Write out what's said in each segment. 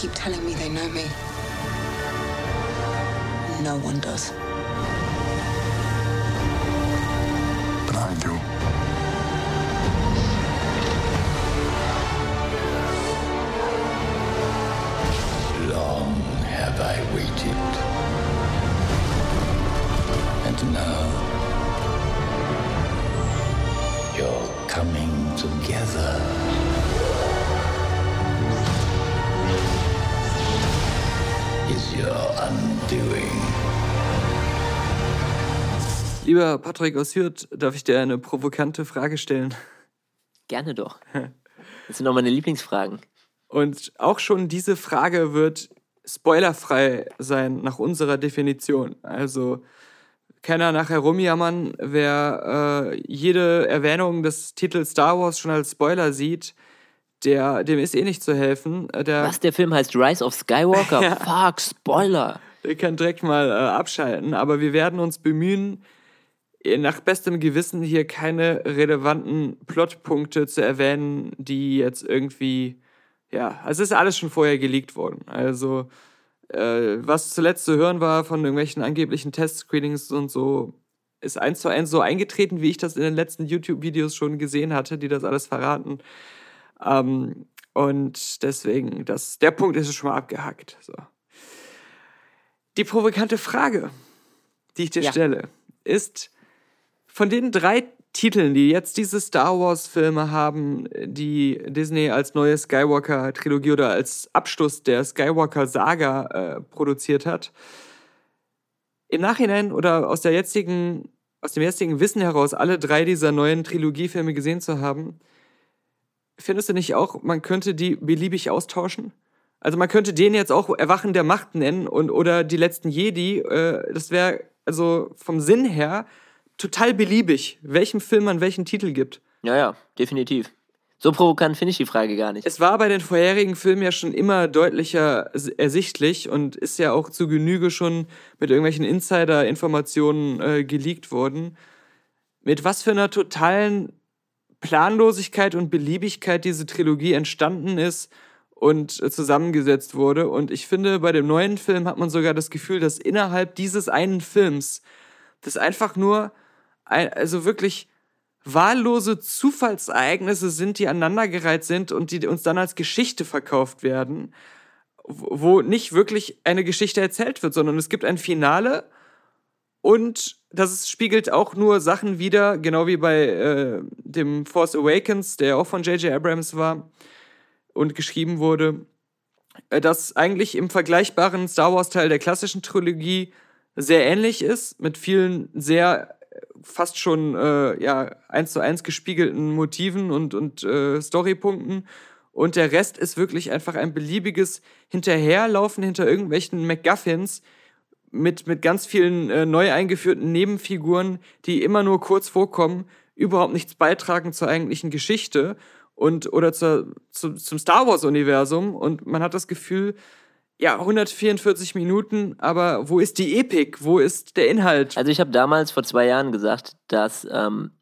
keep telling me they know me. No one does. Lieber Patrick aus Hürth, darf ich dir eine provokante Frage stellen? Gerne doch. Das sind auch meine Lieblingsfragen. Und auch schon diese Frage wird spoilerfrei sein nach unserer Definition. Also keiner nachher rumjammern, wer äh, jede Erwähnung des Titels Star Wars schon als Spoiler sieht, der, dem ist eh nicht zu helfen. Äh, Der, Was, der Film heißt Rise of Skywalker? Ja. Fuck, Spoiler. der kann direkt mal äh, abschalten. Aber wir werden uns bemühen, nach bestem Gewissen hier keine relevanten Plotpunkte zu erwähnen, die jetzt irgendwie, ja, also es ist alles schon vorher geleakt worden. Also äh, was zuletzt zu hören war von irgendwelchen angeblichen Testscreenings und so, ist eins zu eins so eingetreten, wie ich das in den letzten YouTube-Videos schon gesehen hatte, die das alles verraten. Ähm, und deswegen, das, der Punkt ist schon mal abgehackt. So. Die provokante Frage, die ich dir Ja. stelle, ist von den drei Titeln, die jetzt diese Star Wars-Filme haben, die Disney als neue Skywalker-Trilogie oder als Abschluss der Skywalker-Saga äh, produziert hat, im Nachhinein oder aus der jetzigen, aus dem jetzigen Wissen heraus, alle drei dieser neuen Trilogiefilme gesehen zu haben, findest du nicht auch, man könnte die beliebig austauschen? Also man könnte den jetzt auch Erwachen der Macht nennen und oder die letzten Jedi. Äh, das wäre also vom Sinn her total beliebig, welchem Film man welchen Titel gibt. Ja, ja, definitiv. So provokant finde ich die Frage gar nicht. Es war bei den vorherigen Filmen ja schon immer deutlicher ersichtlich und ist ja auch zu Genüge schon mit irgendwelchen Insider-Informationen äh, geleakt worden, mit was für einer totalen Planlosigkeit und Beliebigkeit diese Trilogie entstanden ist und äh, zusammengesetzt wurde. Und ich finde, bei dem neuen Film hat man sogar das Gefühl, dass innerhalb dieses einen Films das einfach nur, also wirklich wahllose Zufallsereignisse sind, die aneinandergereiht sind und die uns dann als Geschichte verkauft werden, wo nicht wirklich eine Geschichte erzählt wird, sondern es gibt ein Finale und das spiegelt auch nur Sachen wider, genau wie bei äh, dem Force Awakens, der auch von J.J. Abrams war und geschrieben wurde, äh, das eigentlich im vergleichbaren Star Wars-Teil der klassischen Trilogie sehr ähnlich ist, mit vielen sehr fast schon äh, ja, eins zu eins gespiegelten Motiven und, und äh, Storypunkten. Und der Rest ist wirklich einfach ein beliebiges Hinterherlaufen hinter irgendwelchen MacGuffins mit, mit ganz vielen äh, neu eingeführten Nebenfiguren, die immer nur kurz vorkommen, überhaupt nichts beitragen zur eigentlichen Geschichte und oder zur, zu, zum Star Wars-Universum. Und man hat das Gefühl, ja, 144 Minuten, aber wo ist die Epik? Wo ist der Inhalt? Also ich habe damals vor zwei Jahren gesagt, dass ähm,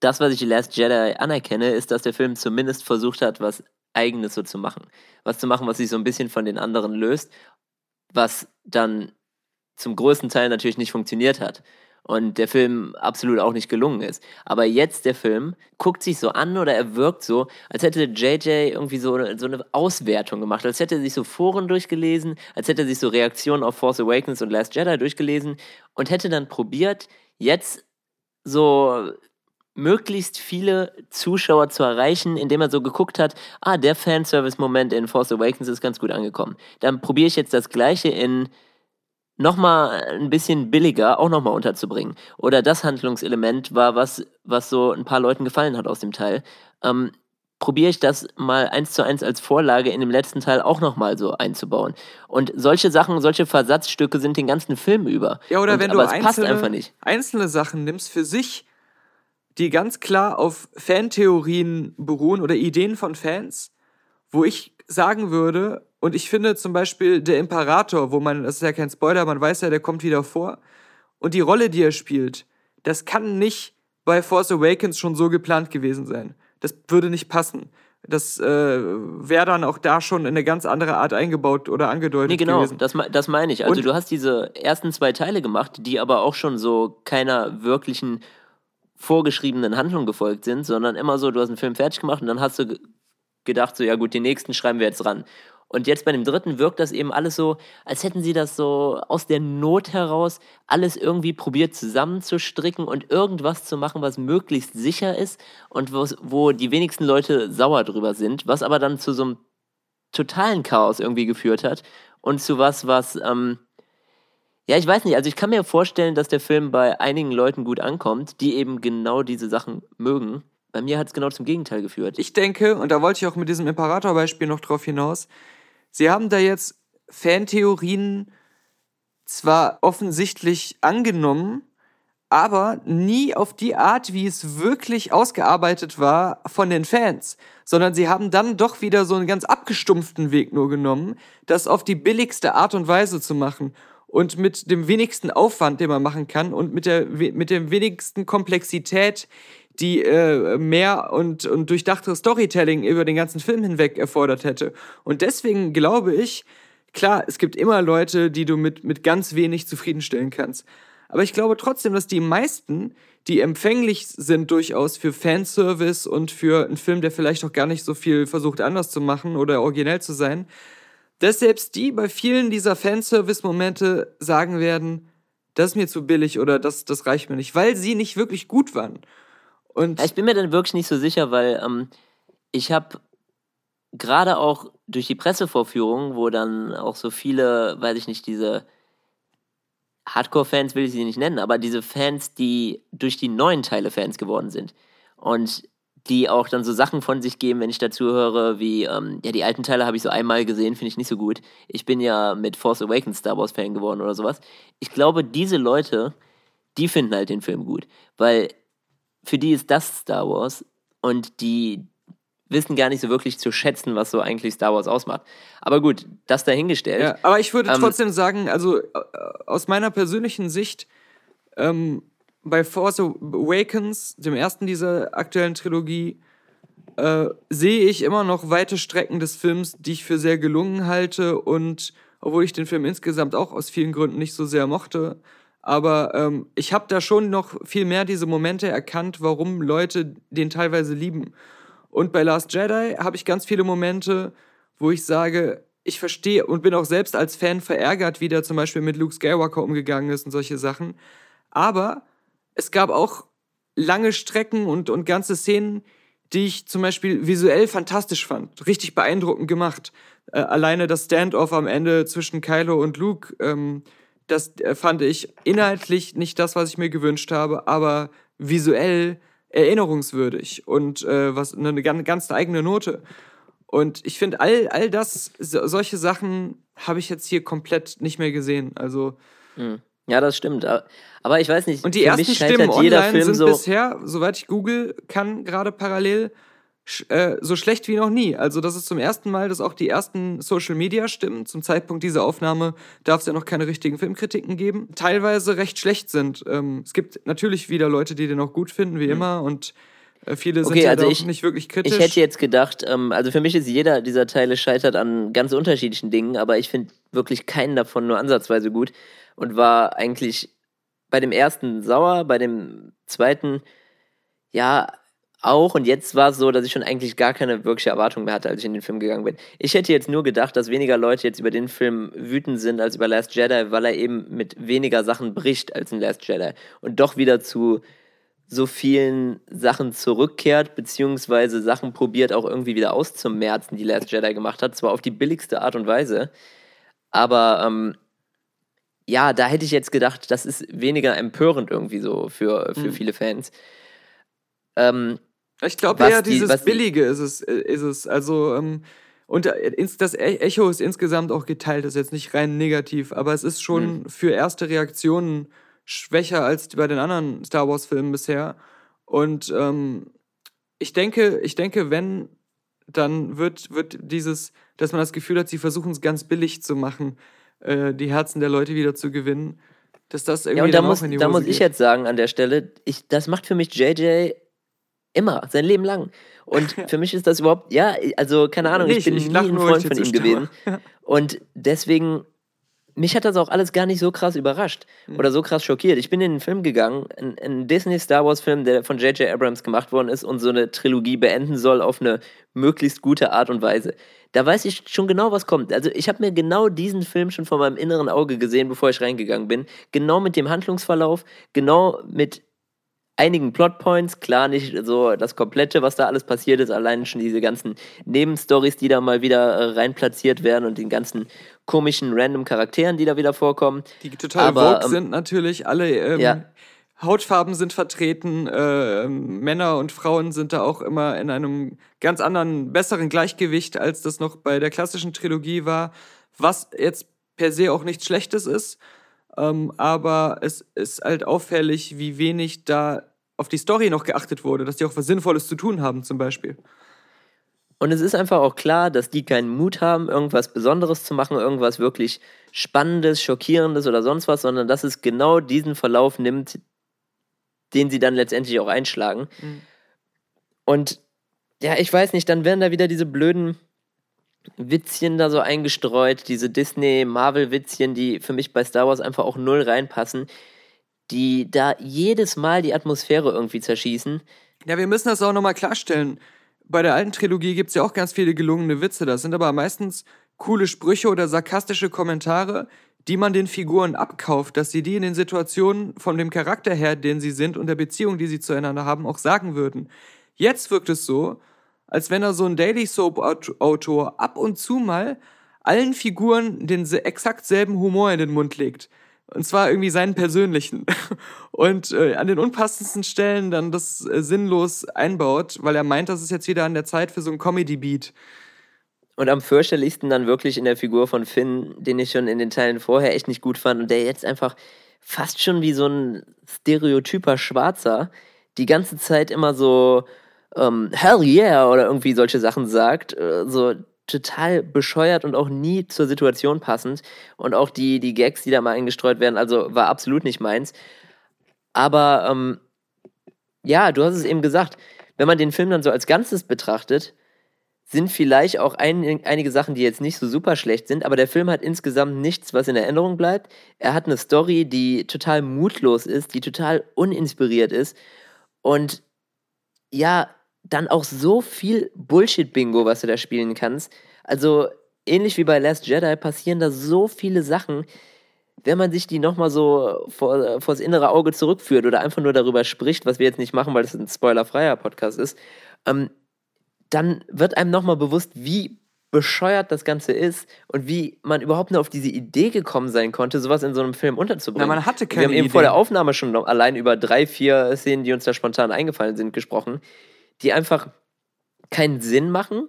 das, was ich die Last Jedi anerkenne, ist, dass der Film zumindest versucht hat, was Eigenes so zu machen. Was zu machen, was sich so ein bisschen von den anderen löst, was dann zum größten Teil natürlich nicht funktioniert hat. Und der Film absolut auch nicht gelungen ist. Aber jetzt der Film guckt sich so an oder er wirkt so, als hätte JJ irgendwie so, so eine Auswertung gemacht, als hätte er sich so Foren durchgelesen, als hätte er sich so Reaktionen auf Force Awakens und Last Jedi durchgelesen und hätte dann probiert, jetzt so möglichst viele Zuschauer zu erreichen, indem er so geguckt hat, ah, der Fanservice-Moment in Force Awakens ist ganz gut angekommen. Dann probiere ich jetzt das gleiche in nochmal ein bisschen billiger auch nochmal unterzubringen. Oder das Handlungselement war was, was so ein paar Leuten gefallen hat aus dem Teil. Ähm, probiere ich das mal eins zu eins als Vorlage in dem letzten Teil auch nochmal so einzubauen. Und solche Sachen, solche Versatzstücke sind den ganzen Film über. Ja, oder Und, wenn aber du einzelne, einfach nicht. einzelne Sachen nimmst für sich, die ganz klar auf Fantheorien beruhen oder Ideen von Fans, wo ich sagen würde, und ich finde zum Beispiel der Imperator, wo man, das ist ja kein Spoiler, man weiß ja, der kommt wieder vor, und die Rolle, die er spielt, das kann nicht bei Force Awakens schon so geplant gewesen sein. Das würde nicht passen. das äh, wäre dann auch da schon in eine ganz andere Art eingebaut oder angedeutet Nee, genau, gewesen. das, das meine ich. Also Und- du hast diese ersten zwei Teile gemacht, die aber auch schon so keiner wirklichen vorgeschriebenen Handlung gefolgt sind, sondern immer so, du hast einen Film fertig gemacht und dann hast du ge- gedacht, so, ja gut, den nächsten schreiben wir jetzt ran. Und jetzt bei dem dritten wirkt das eben alles so, als hätten sie das so aus der Not heraus alles irgendwie probiert zusammenzustricken und irgendwas zu machen, was möglichst sicher ist und wo's- wo die wenigsten Leute sauer drüber sind, was aber dann zu so einem totalen Chaos irgendwie geführt hat und zu was, was, ähm, ja, ich weiß nicht, also ich kann mir vorstellen, dass der Film bei einigen Leuten gut ankommt, die eben genau diese Sachen mögen. Bei mir hat es genau zum Gegenteil geführt. Ich denke, und da wollte ich auch mit diesem Imperator-Beispiel noch drauf hinaus, sie haben da jetzt Fantheorien zwar offensichtlich angenommen, aber nie auf die Art, wie es wirklich ausgearbeitet war von den Fans, sondern sie haben dann doch wieder so einen ganz abgestumpften Weg nur genommen, das auf die billigste Art und Weise zu machen und mit dem wenigsten Aufwand, den man machen kann und mit der mit der wenigsten Komplexität, die äh, mehr und, und durchdachtes Storytelling über den ganzen Film hinweg erfordert hätte. Und deswegen glaube ich, klar, es gibt immer Leute, die du mit, mit ganz wenig zufriedenstellen kannst. Aber ich glaube trotzdem, dass die meisten, die empfänglich sind durchaus für Fanservice und für einen Film, der vielleicht auch gar nicht so viel versucht anders zu machen oder originell zu sein, dass selbst die bei vielen dieser Fanservice-Momente sagen werden, das ist mir zu billig oder das, das reicht mir nicht, weil sie nicht wirklich gut waren. Und ich bin mir dann wirklich nicht so sicher, weil ähm, ich habe gerade auch durch die Pressevorführung, wo dann auch so viele, weiß ich nicht, diese Hardcore-Fans will ich sie nicht nennen, aber diese Fans, die durch die neuen Teile Fans geworden sind und die auch dann so Sachen von sich geben, wenn ich dazu höre, wie, ähm, ja, die alten Teile habe ich so einmal gesehen, finde ich nicht so gut. Ich bin ja mit Force Awakens Star Wars Fan geworden oder sowas. Ich glaube, diese Leute, die finden halt den Film gut, weil für die ist das Star Wars und die wissen gar nicht so wirklich zu schätzen, was so eigentlich Star Wars ausmacht. Aber gut, das dahingestellt. Ja, aber ich würde Ähm, trotzdem sagen, also äh, aus meiner persönlichen Sicht, ähm, bei Force Awakens, dem ersten dieser aktuellen Trilogie, äh, sehe ich immer noch weite Strecken des Films, die ich für sehr gelungen halte und obwohl ich den Film insgesamt auch aus vielen Gründen nicht so sehr mochte, aber ähm, ich habe da schon noch viel mehr diese Momente erkannt, warum Leute den teilweise lieben. Und bei Last Jedi habe ich ganz viele Momente, wo ich sage, ich verstehe und bin auch selbst als Fan verärgert, wie der zum Beispiel mit Luke Skywalker umgegangen ist und solche Sachen. Aber es gab auch lange Strecken und, und ganze Szenen, die ich zum Beispiel visuell fantastisch fand. Richtig beeindruckend gemacht. Äh, alleine das Standoff am Ende zwischen Kylo und Luke, ähm, das äh, fand ich inhaltlich nicht das, was ich mir gewünscht habe, aber visuell erinnerungswürdig und äh, was eine ganz, ganz eigene Note. Und ich finde, all, all das, so, solche Sachen habe ich jetzt hier komplett nicht mehr gesehen. Also, Ja, das stimmt. Aber- ich weiß nicht, und die ersten Stimmen online Film sind so. bisher, soweit ich google kann, gerade parallel äh, so schlecht wie noch nie. Also das ist zum ersten Mal, dass auch die ersten Social-Media-Stimmen, zum Zeitpunkt dieser Aufnahme darf es ja noch keine richtigen Filmkritiken geben, teilweise recht schlecht sind. Ähm, es gibt natürlich wieder Leute, die den auch gut finden, wie immer, und äh, viele sind Mhm. Okay, ja also ich- nicht wirklich kritisch. Ich hätte jetzt gedacht, ähm, also für mich ist jeder dieser Teile scheitert an ganz unterschiedlichen Dingen, aber ich finde wirklich keinen davon nur ansatzweise gut und war eigentlich bei dem ersten sauer, bei dem zweiten ja auch und jetzt war es so, dass ich schon eigentlich gar keine wirkliche Erwartung mehr hatte, als ich in den Film gegangen bin. Ich hätte jetzt nur gedacht, dass weniger Leute jetzt über den Film wütend sind als über Last Jedi, weil er eben mit weniger Sachen bricht als in Last Jedi und doch wieder zu so vielen Sachen zurückkehrt, beziehungsweise Sachen probiert auch irgendwie wieder auszumerzen, die Last Jedi gemacht hat. Zwar auf die billigste Art und Weise, aber ähm, ja, da hätte ich jetzt gedacht, das ist weniger empörend irgendwie so für, für Mhm. viele Fans. Ähm, Ich glaube eher, die- dieses Billige ist es. äh, Ist es. Also, ähm, und äh, das E- Echo ist insgesamt auch geteilt, das ist jetzt nicht rein negativ, aber es ist schon für erste Reaktionen schwächer als bei den anderen Star Wars-Filmen bisher. Und ähm, ich denke, ich denke, wenn, dann wird, wird dieses, dass man das Gefühl hat, sie versuchen es ganz billig zu machen, äh, die Herzen der Leute wieder zu gewinnen, dass das irgendwie ja, und da muss, auch in die da Hose muss ich geht. jetzt sagen an der Stelle, ich, das macht für mich JJ Immer, sein Leben lang. Und für mich ist das überhaupt, ja, also keine Ahnung, Nee, ich bin ich- ich nie ein Freund ich von ihm gewesen. Und deswegen, mich hat das auch alles gar nicht so krass überrascht Hm. oder so krass schockiert. Ich bin in den Film gegangen, ein, ein Disney-Star Wars-Film, der von J.J. Abrams gemacht worden ist und so eine Trilogie beenden soll auf eine möglichst gute Art und Weise. Da weiß ich schon genau, was kommt. Also ich habe mir genau diesen Film schon vor meinem inneren Auge gesehen, bevor ich reingegangen bin. Genau mit dem Handlungsverlauf, genau mit einigen Plotpoints, klar nicht so das Komplette, was da alles passiert ist, allein schon diese ganzen Nebenstories, die da mal wieder äh, rein platziert werden und den ganzen komischen, random Charakteren, die da wieder vorkommen. Die total Aber, vogue ähm, sind natürlich. Alle ähm, Ja. Hautfarben sind vertreten. Äh, Männer und Frauen sind da auch immer in einem ganz anderen, besseren Gleichgewicht, als das noch bei der klassischen Trilogie war. Was jetzt per se auch nichts Schlechtes ist. Ähm, aber es ist halt auffällig, wie wenig da auf die Story noch geachtet wurde, dass die auch was Sinnvolles zu tun haben, zum Beispiel. Und es ist einfach auch klar, dass die keinen Mut haben, irgendwas Besonderes zu machen, irgendwas wirklich Spannendes, Schockierendes oder sonst was, sondern dass es genau diesen Verlauf nimmt, den sie dann letztendlich auch einschlagen. Und ja, ich weiß nicht, dann werden da wieder diese blöden Witzchen da so eingestreut, diese Disney-Marvel-Witzchen, die für mich bei Star Wars einfach auch null reinpassen, die da jedes Mal die Atmosphäre irgendwie zerschießen. Ja, wir müssen das auch nochmal klarstellen. Bei der alten Trilogie gibt es ja auch ganz viele gelungene Witze. Das sind aber meistens coole Sprüche oder sarkastische Kommentare, die man den Figuren abkauft, dass sie die in den Situationen von dem Charakter her, den sie sind und der Beziehung, die sie zueinander haben, auch sagen würden. Jetzt wirkt es so, als wenn er so ein Daily Soap-Autor ab und zu mal allen Figuren den exakt selben Humor in den Mund legt. Und zwar irgendwie seinen persönlichen. Und äh, an den unpassendsten Stellen dann das äh, sinnlos einbaut, weil er meint, das ist jetzt wieder an der Zeit für so ein Comedy-Beat. Und am fürchterlichsten dann wirklich in der Figur von Finn, den ich schon in den Teilen vorher echt nicht gut fand und der jetzt einfach fast schon wie so ein stereotyper Schwarzer die ganze Zeit immer so ähm, Hell yeah oder irgendwie solche Sachen sagt, äh, so total bescheuert und auch nie zur Situation passend. Und auch die, die Gags, die da mal eingestreut werden, also war absolut nicht meins. Aber ähm, ja, du hast es eben gesagt, wenn man den Film dann so als Ganzes betrachtet, sind vielleicht auch ein, einige Sachen, die jetzt nicht so super schlecht sind, aber der Film hat insgesamt nichts, was in Erinnerung bleibt. Er hat eine Story, die total mutlos ist, die total uninspiriert ist und ja, dann auch so viel Bullshit-Bingo, was du da spielen kannst. Also ähnlich wie bei Last Jedi passieren da so viele Sachen, wenn man sich die nochmal so vor, vors innere Auge zurückführt oder einfach nur darüber spricht, was wir jetzt nicht machen, weil das ein spoilerfreier Podcast ist, ähm, dann wird einem nochmal bewusst, wie bescheuert das Ganze ist und wie man überhaupt nur auf diese Idee gekommen sein konnte, sowas in so einem Film unterzubringen. Na, man hatte keine Wir haben eben Idee. vor der Aufnahme schon noch allein über drei, vier Szenen, die uns da spontan eingefallen sind, gesprochen, die einfach keinen Sinn machen,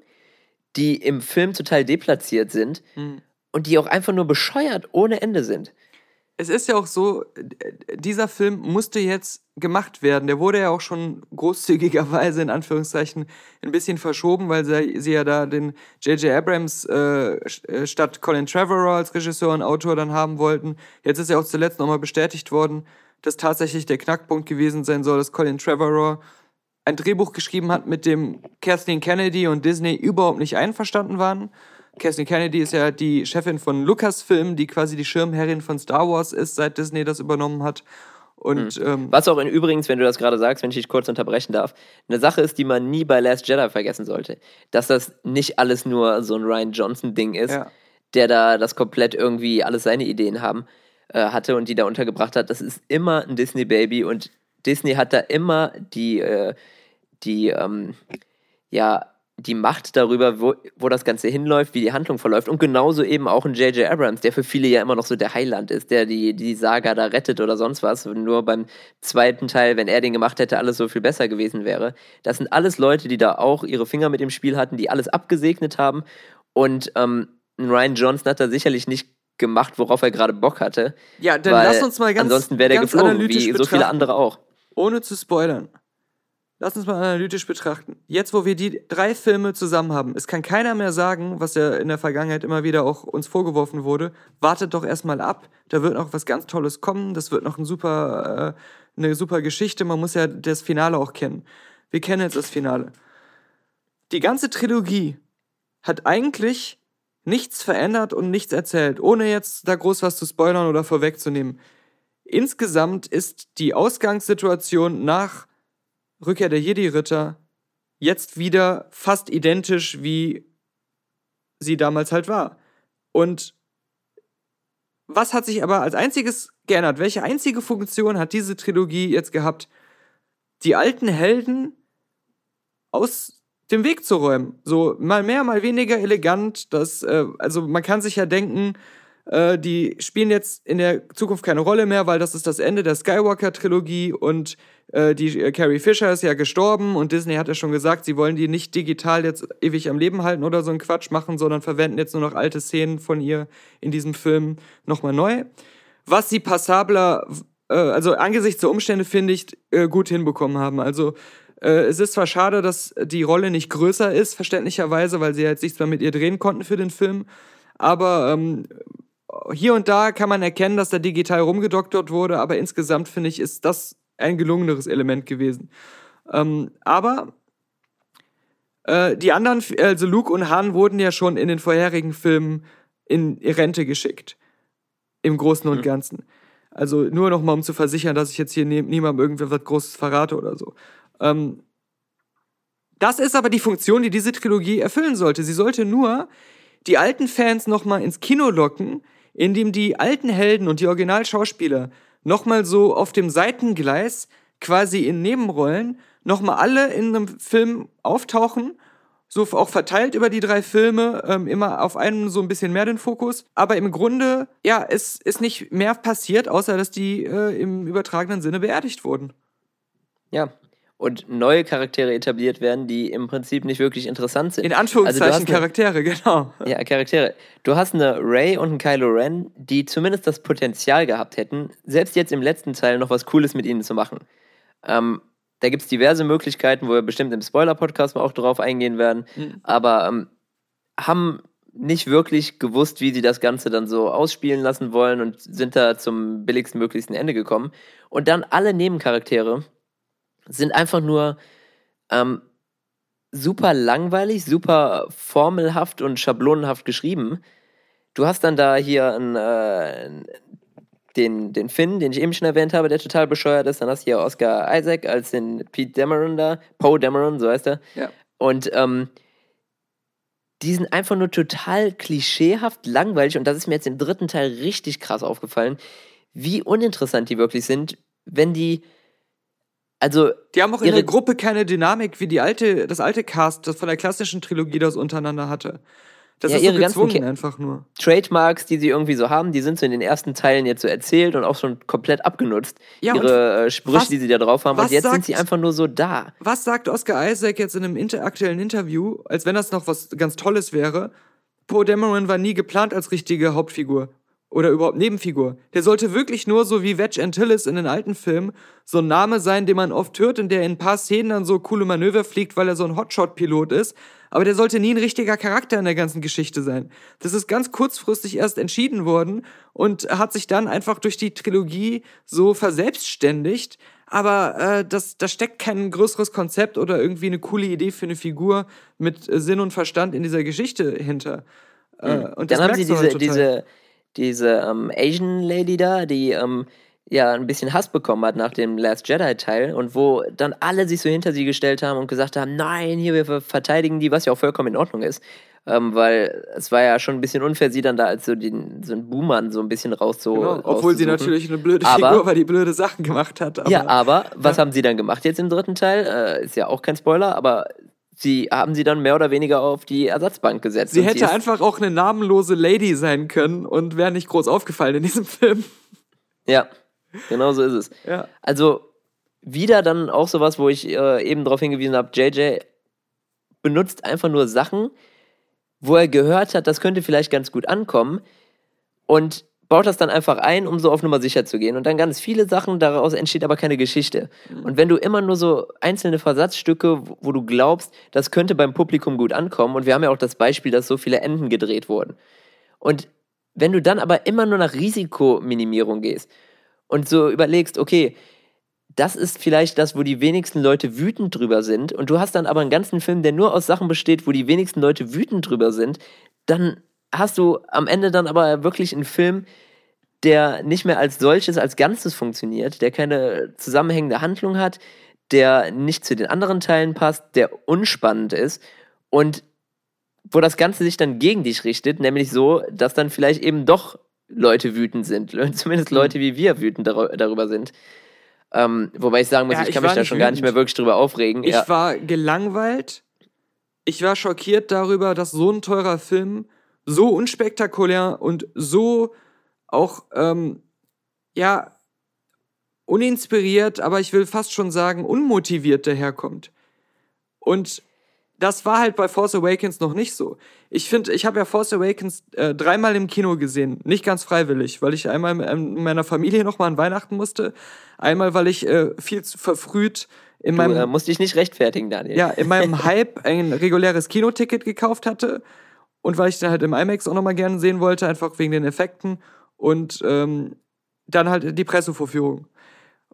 die im Film total deplatziert sind Hm. und die auch einfach nur bescheuert ohne Ende sind. Es ist ja auch so, dieser Film musste jetzt gemacht werden. Der wurde ja auch schon großzügigerweise in Anführungszeichen ein bisschen verschoben, weil sie, ja da den J.J. Abrams äh, äh, statt Colin Trevorrow als Regisseur und Autor dann haben wollten. Jetzt ist ja auch zuletzt nochmal bestätigt worden, dass tatsächlich der Knackpunkt gewesen sein soll, dass Colin Trevorrow ein Drehbuch geschrieben hat, mit dem Kathleen Kennedy und Disney überhaupt nicht einverstanden waren. Kathleen Kennedy ist ja die Chefin von Lucasfilm, die quasi die Schirmherrin von Star Wars ist, seit Disney das übernommen hat. Und ähm, Was auch in übrigens, wenn du das gerade sagst, wenn ich dich kurz unterbrechen darf, eine Sache ist, die man nie bei Last Jedi vergessen sollte. Dass das nicht alles nur so ein Ryan Johnson-Ding ist, Ja. der da das komplett irgendwie alles seine Ideen haben, äh, hatte und die da untergebracht hat. Das ist immer ein Disney-Baby und Disney hat da immer die, äh, die, ähm, ja, die Macht darüber, wo, wo das Ganze hinläuft, wie die Handlung verläuft. Und genauso eben auch ein J.J. Abrams, der für viele ja immer noch so der Heiland ist, der die, die Saga da rettet oder sonst was. Nur beim zweiten Teil, wenn er den gemacht hätte, alles so viel besser gewesen wäre. Das sind alles Leute, die da auch ihre Finger mit dem Spiel hatten, die alles abgesegnet haben. Und ähm, ein Ryan Johnson hat da sicherlich nicht gemacht, worauf er gerade Bock hatte. Ja, dann lass uns mal ganz- Ansonsten wäre der geflogen, wie so viele betrachten. andere auch. ohne zu spoilern, lass uns mal analytisch betrachten. Jetzt, wo wir die drei Filme zusammen haben, es kann keiner mehr sagen, was ja in der Vergangenheit immer wieder auch uns vorgeworfen wurde, wartet doch erstmal ab, da wird noch was ganz Tolles kommen, das wird noch ein super, äh, eine super Geschichte, man muss ja das Finale auch kennen. wir kennen jetzt das Finale. Die ganze Trilogie hat eigentlich nichts verändert und nichts erzählt, ohne jetzt da groß was zu spoilern oder vorwegzunehmen. Insgesamt ist die Ausgangssituation nach Rückkehr der Jedi-Ritter jetzt wieder fast identisch, wie sie damals halt war. Und was hat sich aber als einziges geändert? Welche einzige Funktion hat diese Trilogie jetzt gehabt? Die alten Helden aus dem Weg zu räumen. So mal mehr, mal weniger elegant. Das, äh, also man kann sich ja denken, äh, die spielen jetzt in der Zukunft keine Rolle mehr, weil das ist das Ende der Skywalker-Trilogie und äh, die äh, Carrie Fisher ist ja gestorben und Disney hat ja schon gesagt, sie wollen die nicht digital jetzt ewig am Leben halten oder so einen Quatsch machen, sondern verwenden jetzt nur noch alte Szenen von ihr in diesem Film nochmal neu. Was sie passabler, äh, also angesichts der Umstände finde ich, äh, gut hinbekommen haben. Also es ist zwar schade, dass die Rolle nicht größer ist, verständlicherweise, weil sie jetzt nichts mehr mit ihr drehen konnten für den Film, aber ähm, hier und da kann man erkennen, dass da digital rumgedoktert wurde, aber insgesamt finde ich, ist das ein gelungeneres Element gewesen. Ähm, aber äh, die anderen, also Luke und Han, wurden ja schon in den vorherigen Filmen in Rente geschickt. Im Großen und mhm. Ganzen. Also nur noch mal, um zu versichern, dass ich jetzt hier ne niemandem irgendwas Großes verrate oder so. Ähm, das ist aber die Funktion, die diese Trilogie erfüllen sollte. Sie sollte nur die alten Fans noch mal ins Kino locken, in dem die alten Helden und die Originalschauspieler nochmal so auf dem Seitengleis quasi in Nebenrollen nochmal alle in einem Film auftauchen, so auch verteilt über die drei Filme, ähm, immer auf einem so ein bisschen mehr den Fokus. Aber im Grunde, ja, es ist nicht mehr passiert, außer dass die äh, im übertragenen Sinne beerdigt wurden. Ja, und neue Charaktere etabliert werden, die im Prinzip nicht wirklich interessant sind. In Anführungszeichen also Charaktere, genau. Ja, Charaktere. Du hast eine Ray und einen Kylo Ren, die zumindest das Potenzial gehabt hätten, selbst jetzt im letzten Teil noch was Cooles mit ihnen zu machen. Ähm, da gibt es diverse Möglichkeiten, wo wir bestimmt im Spoiler-Podcast auch drauf eingehen werden, mhm. aber ähm, haben nicht wirklich gewusst, wie sie das Ganze dann so ausspielen lassen wollen und sind da zum billigsten möglichsten Ende gekommen. Und dann alle Nebencharaktere, sind einfach nur ähm, super langweilig, super formelhaft und schablonenhaft geschrieben. Du hast dann da hier einen, äh, den, den Finn, den ich eben schon erwähnt habe, der total bescheuert ist. Dann hast du hier Oscar Isaac als den Pete Dameron da, Poe Dameron, so heißt er. Ja. Und ähm, die sind einfach nur total klischeehaft langweilig. Und das ist mir jetzt im dritten Teil richtig krass aufgefallen, wie uninteressant die wirklich sind, wenn die also die haben auch in der Gruppe keine Dynamik wie die alte, das alte Cast, das von der klassischen Trilogie das untereinander hatte. Das ja, ist so gezwungen einfach nur. Trademarks, die sie irgendwie so haben, die sind so in den ersten Teilen jetzt so erzählt und auch schon komplett abgenutzt. Ja, ihre äh, Sprüche, was, die sie da drauf haben. Und jetzt sagt, sind sie einfach nur so da. Was sagt Oscar Isaac jetzt in einem inter aktuellen Interview, als wenn das noch was ganz Tolles wäre? Poe Dameron war nie geplant als richtige Hauptfigur oder überhaupt Nebenfigur. Der sollte wirklich nur so wie Wedge Antilles in den alten Filmen so ein Name sein, den man oft hört und der in ein paar Szenen dann so coole Manöver fliegt, weil er so ein Hotshot-Pilot ist. Aber der sollte nie ein richtiger Charakter in der ganzen Geschichte sein. Das ist ganz kurzfristig erst entschieden worden und hat sich dann einfach durch die Trilogie so verselbstständigt. Aber äh, das, da steckt kein größeres Konzept oder irgendwie eine coole Idee für eine Figur mit Sinn und Verstand in dieser Geschichte hinter. Äh, mhm. und dann haben sie diese, halt diese diese ähm, Asian Lady da, die ähm, ja ein bisschen Hass bekommen hat nach dem Last Jedi-Teil und wo dann alle sich so hinter sie gestellt haben und gesagt haben, nein, hier, wir verteidigen die, was ja auch vollkommen in Ordnung ist. Ähm, weil es war ja schon ein bisschen unfair, sie dann da als so, den, so ein Boomer so ein bisschen raus so. Genau, obwohl sie natürlich eine blöde aber, Figur war, die blöde Sachen gemacht hat. Aber, ja, aber was ja. haben sie dann gemacht jetzt im dritten Teil? Äh, ist ja auch kein Spoiler, aber sie haben sie dann mehr oder weniger auf die Ersatzbank gesetzt. Sie hätte sie einfach auch eine namenlose Lady sein können und wäre nicht groß aufgefallen in diesem Film. Ja, genau so ist es. Ja. Also wieder dann auch sowas, wo ich äh, eben darauf hingewiesen habe, JJ benutzt einfach nur Sachen, wo er gehört hat, das könnte vielleicht ganz gut ankommen und baut das dann einfach ein, um so auf Nummer sicher zu gehen. Und dann ganz viele Sachen, daraus entsteht aber keine Geschichte. Mhm. Und wenn du immer nur so einzelne Versatzstücke, wo du glaubst, das könnte beim Publikum gut ankommen, und wir haben ja auch das Beispiel, dass so viele Enden gedreht wurden. Und wenn du dann aber immer nur nach Risikominimierung gehst und so überlegst, okay, das ist vielleicht das, wo die wenigsten Leute wütend drüber sind. Und du hast dann aber einen ganzen Film, der nur aus Sachen besteht, wo die wenigsten Leute wütend drüber sind. Dann hast du am Ende dann aber wirklich einen Film, der nicht mehr als solches, als Ganzes funktioniert, der keine zusammenhängende Handlung hat, der nicht zu den anderen Teilen passt, der unspannend ist und wo das Ganze sich dann gegen dich richtet, nämlich so, dass dann vielleicht eben doch Leute wütend sind, zumindest Mhm. Leute wie wir wütend darü- darüber sind. Ähm, wobei ich sagen muss, Ja, ich ich kann mich da schon gar nicht mehr wütend. wirklich drüber aufregen. Ich ja. war gelangweilt. Ich war schockiert darüber, dass so ein teurer Film so unspektakulär und so auch, ähm, ja, uninspiriert, aber ich will fast schon sagen, unmotiviert daherkommt. Und das war halt bei Force Awakens noch nicht so. Ich finde, ich habe ja Force Awakens äh, dreimal im Kino gesehen. Nicht ganz freiwillig, weil ich einmal mit meiner Familie nochmal an Weihnachten musste. Einmal, weil ich äh, viel zu verfrüht in Du meinem äh, musst dich nicht rechtfertigen, Daniel. ja, in meinem Hype ein reguläres Kinoticket gekauft hatte und weil ich dann halt im IMAX auch nochmal gerne sehen wollte, einfach wegen den Effekten und ähm, dann halt die Pressevorführung.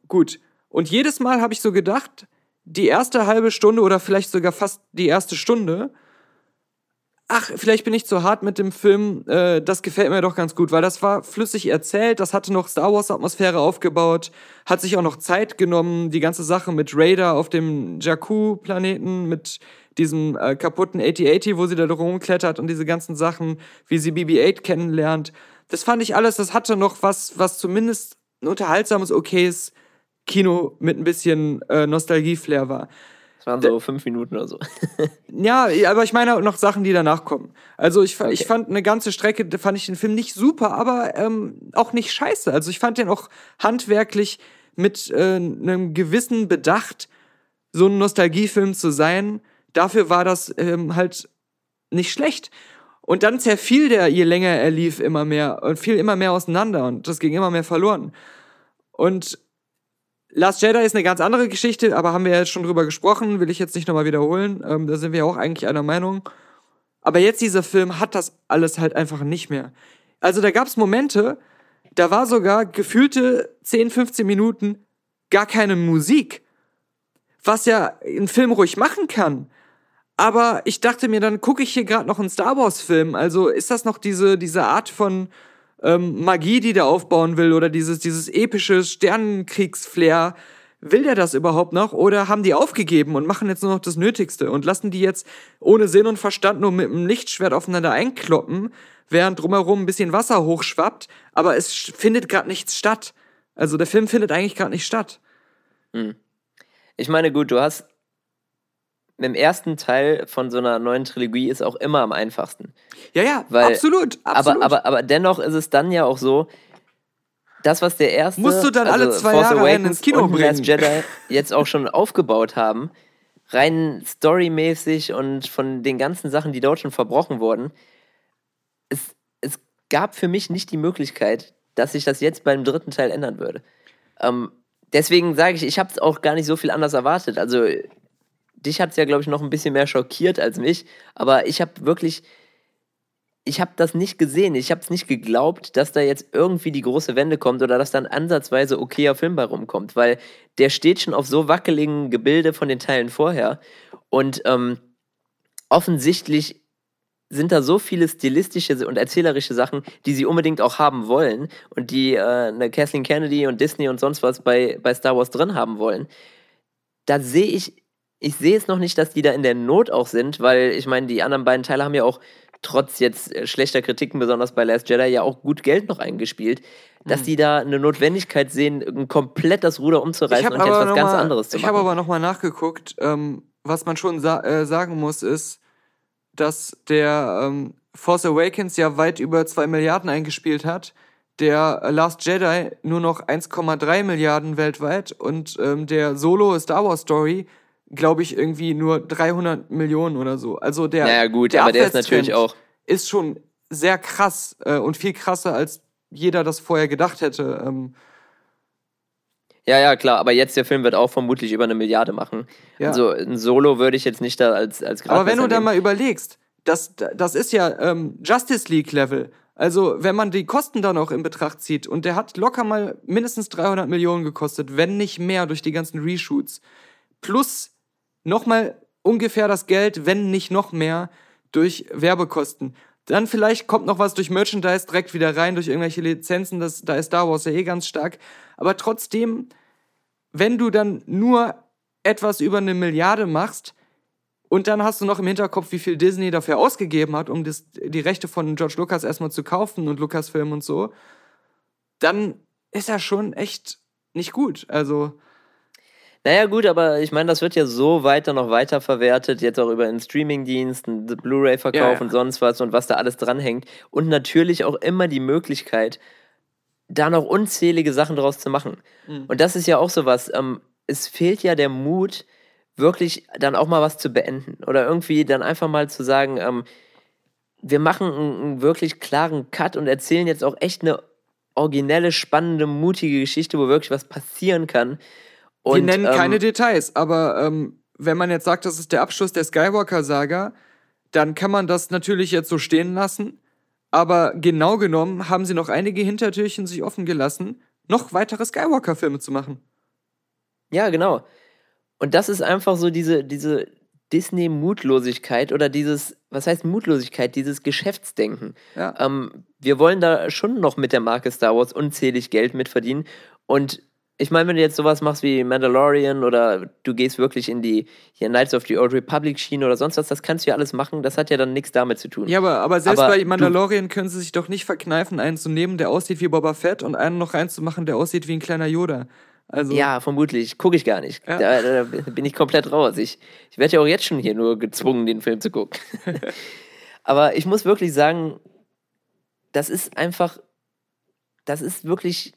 Gut. Und jedes Mal habe ich so gedacht, die erste halbe Stunde oder vielleicht sogar fast die erste Stunde, ach, vielleicht bin ich zu hart mit dem Film, äh, das gefällt mir doch ganz gut, weil das war flüssig erzählt, das hatte noch Star Wars Atmosphäre aufgebaut, hat sich auch noch Zeit genommen, die ganze Sache mit Raider auf dem Jakku-Planeten, mit diesem äh, kaputten AT-80, wo sie da rumklettert und diese ganzen Sachen, wie sie BB-8 kennenlernt. Das fand ich alles, das hatte noch was, was zumindest ein unterhaltsames, okayes Kino mit ein bisschen äh, Nostalgie-Flair war. Das waren so fünf Minuten oder so. Ja, aber ich meine auch noch Sachen, die danach kommen. Also ich, fa- ich Okay. fand eine ganze Strecke, da fand ich den Film nicht super, aber ähm, auch nicht scheiße. Also ich fand den auch handwerklich mit äh, einem gewissen Bedacht, so ein Nostalgiefilm zu sein. Dafür war das ähm, halt nicht schlecht. Und dann zerfiel der, je länger er lief, immer mehr und fiel immer mehr auseinander und das ging immer mehr verloren. Und Last Jedi ist eine ganz andere Geschichte, aber haben wir jetzt schon drüber gesprochen, will ich jetzt nicht nochmal wiederholen. Ähm, da sind wir auch eigentlich einer Meinung. Aber jetzt dieser Film hat das alles halt einfach nicht mehr. Also da gab es Momente, da war sogar gefühlte 10, 15 Minuten gar keine Musik. Was ja ein Film ruhig machen kann. Aber ich dachte mir, dann gucke ich hier gerade noch einen Star Wars-Film. Also ist das noch diese, diese Art von ähm, Magie, die der aufbauen will, oder dieses, dieses epische Sternenkriegsflair. Will der das überhaupt noch? Oder haben die aufgegeben und machen jetzt nur noch das Nötigste und lassen die jetzt ohne Sinn und Verstand nur mit einem Lichtschwert aufeinander einkloppen, während drumherum ein bisschen Wasser hochschwappt, aber es findet gerade nichts statt. Also der Film findet eigentlich gerade nicht statt. Ich meine, gut, du hast mit dem ersten Teil von so einer neuen Trilogie ist auch immer am einfachsten. Ja, ja, Weil- absolut, absolut. Aber, aber, aber dennoch ist es dann ja auch so, das, was der erste. Musst du dann alle zwei Force Jahre Awakens ins Kino und Last bringen. Jedi jetzt auch schon aufgebaut haben, rein storymäßig und von den ganzen Sachen, die dort schon verbrochen wurden, es, es gab für mich nicht die Möglichkeit, dass sich das jetzt beim dritten Teil ändern würde. Ähm, deswegen sage ich, ich habe es auch gar nicht so viel anders erwartet. Also dich hat es ja, glaube ich, noch ein bisschen mehr schockiert als mich, aber ich habe wirklich, ich habe das nicht gesehen. Ich habe es nicht geglaubt, dass da jetzt irgendwie die große Wende kommt oder dass da ein ansatzweise okayer Film bei rumkommt, weil der steht schon auf so wackeligen Gebilde von den Teilen vorher und ähm, offensichtlich sind da so viele stilistische und erzählerische Sachen, die sie unbedingt auch haben wollen und die äh, eine Kathleen Kennedy und Disney und sonst was bei, bei Star Wars drin haben wollen. Da sehe ich, ich sehe es noch nicht, dass die da in der Not auch sind, weil ich meine, die anderen beiden Teile haben ja auch trotz jetzt äh, schlechter Kritiken, besonders bei Last Jedi, ja auch gut Geld noch eingespielt, Mhm. dass die da eine Notwendigkeit sehen, ein komplett das Ruder umzureißen und jetzt was ganz mal- anderes zu Ich machen. habe aber nochmal nachgeguckt, ähm, was man schon sa äh, sagen muss, ist, dass der ähm, Force Awakens ja weit über 2 Milliarden eingespielt hat, der Last Jedi nur noch 1,3 Milliarden weltweit und ähm, der Solo Star Wars Story, glaube ich, irgendwie nur 300 Millionen oder so. Also der, naja, gut, der aber der ist natürlich auch. ist schon sehr krass äh, und viel krasser, als jeder das vorher gedacht hätte. Ähm, Ja, ja, klar, aber jetzt der Film wird auch vermutlich über eine Milliarde machen. Ja. Also ein Solo würde ich jetzt nicht da als, als Aber wenn du da mal überlegst, das, das ist ja ähm, Justice League Level. Also, wenn man die Kosten dann auch in Betracht zieht, und der hat locker mal mindestens 300 Millionen gekostet, wenn nicht mehr durch die ganzen Reshoots, plus nochmal ungefähr das Geld, wenn nicht noch mehr, durch Werbekosten. Dann vielleicht kommt noch was durch Merchandise direkt wieder rein, durch irgendwelche Lizenzen, das, da ist Star Wars ja eh ganz stark. Aber trotzdem, wenn du dann nur etwas über eine Milliarde machst, und dann hast du noch im Hinterkopf, wie viel Disney dafür ausgegeben hat, um das, die Rechte von George Lucas erstmal zu kaufen und Lucasfilm und so. Dann ist er schon echt nicht gut. Also. Naja, gut, aber ich meine, das wird ja so weiter noch weiter verwertet, jetzt auch über einen Streamingdienst, einen Blu-ray-Verkauf Ja, ja. und sonst was und was da alles dranhängt. Und natürlich auch immer die Möglichkeit, da noch unzählige Sachen draus zu machen. Und das ist ja auch sowas. Ähm, es fehlt ja der Mut, wirklich dann auch mal was zu beenden. Oder irgendwie dann einfach mal zu sagen, ähm, wir machen einen, einen wirklich klaren Cut und erzählen jetzt auch echt eine originelle, spannende, mutige Geschichte, wo wirklich was passieren kann. Und, Wir nennen ähm, keine Details, aber ähm, wenn man jetzt sagt, das ist der Abschluss der Skywalker-Saga, dann kann man das natürlich jetzt so stehen lassen. Aber genau genommen haben sie noch einige Hintertürchen sich offen gelassen, noch weitere Skywalker-Filme zu machen. Ja, genau. Und das ist einfach so diese, diese Disney-Mutlosigkeit oder dieses, was heißt Mutlosigkeit, dieses Geschäftsdenken. Ja. Ähm, wir wollen da schon noch mit der Marke Star Wars unzählig Geld mitverdienen. Und ich meine, wenn du jetzt sowas machst wie Mandalorian oder du gehst wirklich in die Knights of the Old Republic Schiene oder sonst was, das kannst du ja alles machen. Das hat ja dann nichts damit zu tun. Ja, aber, aber selbst Aber bei Mandalorian können sie sich doch nicht verkneifen, einen zu nehmen, der aussieht wie Boba Fett und einen noch reinzumachen, der aussieht wie ein kleiner Yoda. Also, Ja, vermutlich. Gucke ich gar nicht. Ja. Da, da bin ich komplett raus. Ich, ich werde ja auch jetzt schon hier nur gezwungen, den Film zu gucken. Aber ich muss wirklich sagen, das ist einfach, das ist wirklich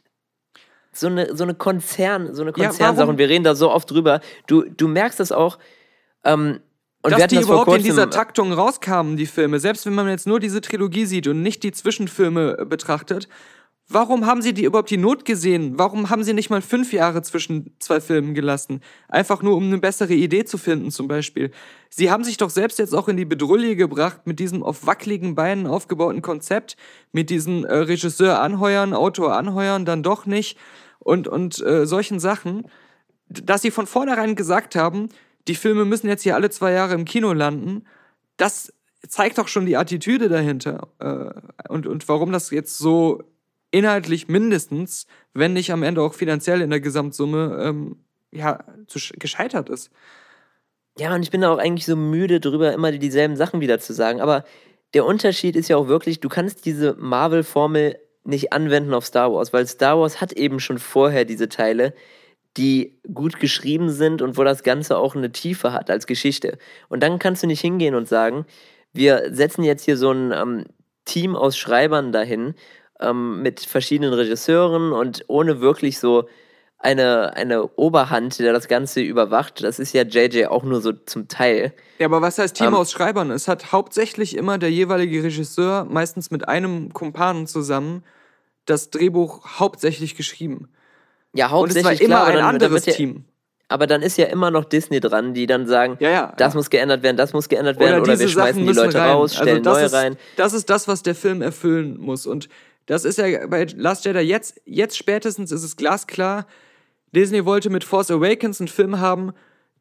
so eine, so eine Konzern, so eine Ja, Konzernsache. warum- und wir reden da so oft drüber. Du, du merkst das auch. Ähm, und dass die das überhaupt in dieser Taktung rauskamen, die Filme, selbst wenn man jetzt nur diese Trilogie sieht und nicht die Zwischenfilme äh, betrachtet, warum haben sie die überhaupt die Not gesehen? Warum haben sie nicht mal fünf Jahre zwischen zwei Filmen gelassen? Einfach nur, um eine bessere Idee zu finden, zum Beispiel. Sie haben sich doch selbst jetzt auch in die Bedrulle gebracht mit diesem auf wackeligen Beinen aufgebauten Konzept, mit diesem äh, Regisseur anheuern, Autor anheuern, dann doch nicht und, und äh, solchen Sachen, dass sie von vornherein gesagt haben, die Filme müssen jetzt hier alle zwei Jahre im Kino landen, das zeigt doch schon die Attitüde dahinter. Äh, und, und warum das jetzt so inhaltlich mindestens, wenn nicht am Ende auch finanziell in der Gesamtsumme, ähm, ja, zu, sch- gescheitert ist. Ja, und ich bin da auch eigentlich so müde drüber, immer dieselben Sachen wieder zu sagen. Aber der Unterschied ist ja auch wirklich, du kannst diese Marvel-Formel nicht anwenden auf Star Wars, weil Star Wars hat eben schon vorher diese Teile, die gut geschrieben sind und wo das Ganze auch eine Tiefe hat als Geschichte. Und dann kannst du nicht hingehen und sagen, wir setzen jetzt hier so ein ähm, Team aus Schreibern dahin ähm, mit verschiedenen Regisseuren und ohne wirklich so eine, eine Oberhand, der das Ganze überwacht. Das ist ja JJ auch nur so zum Teil. Ja, aber was heißt Team Ähm, aus Schreibern? Es hat hauptsächlich immer der jeweilige Regisseur, meistens mit einem Kumpanen zusammen, das Drehbuch hauptsächlich geschrieben. Ja, Und es war hauptsächlich immer klar, aber ein dann, dann anderes ja, Team. Aber dann ist ja immer noch Disney dran, die dann sagen, Ja, ja, das muss geändert werden, das muss geändert werden, oder, wir schmeißen die Leute raus, stellen Also neue ist, rein. Das ist das, was der Film erfüllen muss. Und das ist ja bei Last Jedi jetzt, jetzt spätestens ist es glasklar. Disney wollte mit Force Awakens einen Film haben,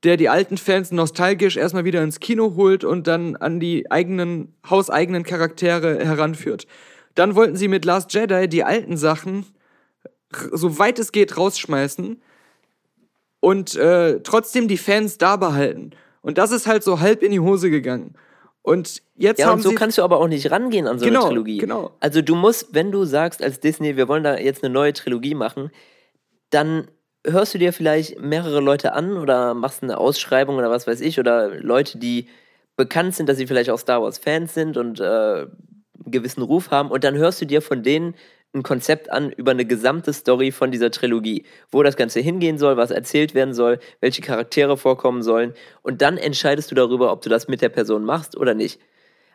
der die alten Fans nostalgisch erstmal wieder ins Kino holt und dann an die eigenen, hauseigenen Charaktere heranführt. Dann wollten sie mit Last Jedi die alten Sachen so weit es geht rausschmeißen und äh, trotzdem die Fans da behalten. Und das ist halt so halb in die Hose gegangen. Und jetzt Ja, haben und so kannst du aber auch nicht rangehen an so Genau, eine Trilogie. genau. Also du musst, wenn du sagst als Disney, wir wollen da jetzt eine neue Trilogie machen, dann hörst du dir vielleicht mehrere Leute an oder machst eine Ausschreibung oder was weiß ich oder Leute, die bekannt sind, dass sie vielleicht auch Star Wars Fans sind und äh, einen gewissen Ruf haben und dann hörst du dir von denen ein Konzept an über eine gesamte Story von dieser Trilogie, wo das Ganze hingehen soll, was erzählt werden soll, welche Charaktere vorkommen sollen und dann entscheidest du darüber, ob du das mit der Person machst oder nicht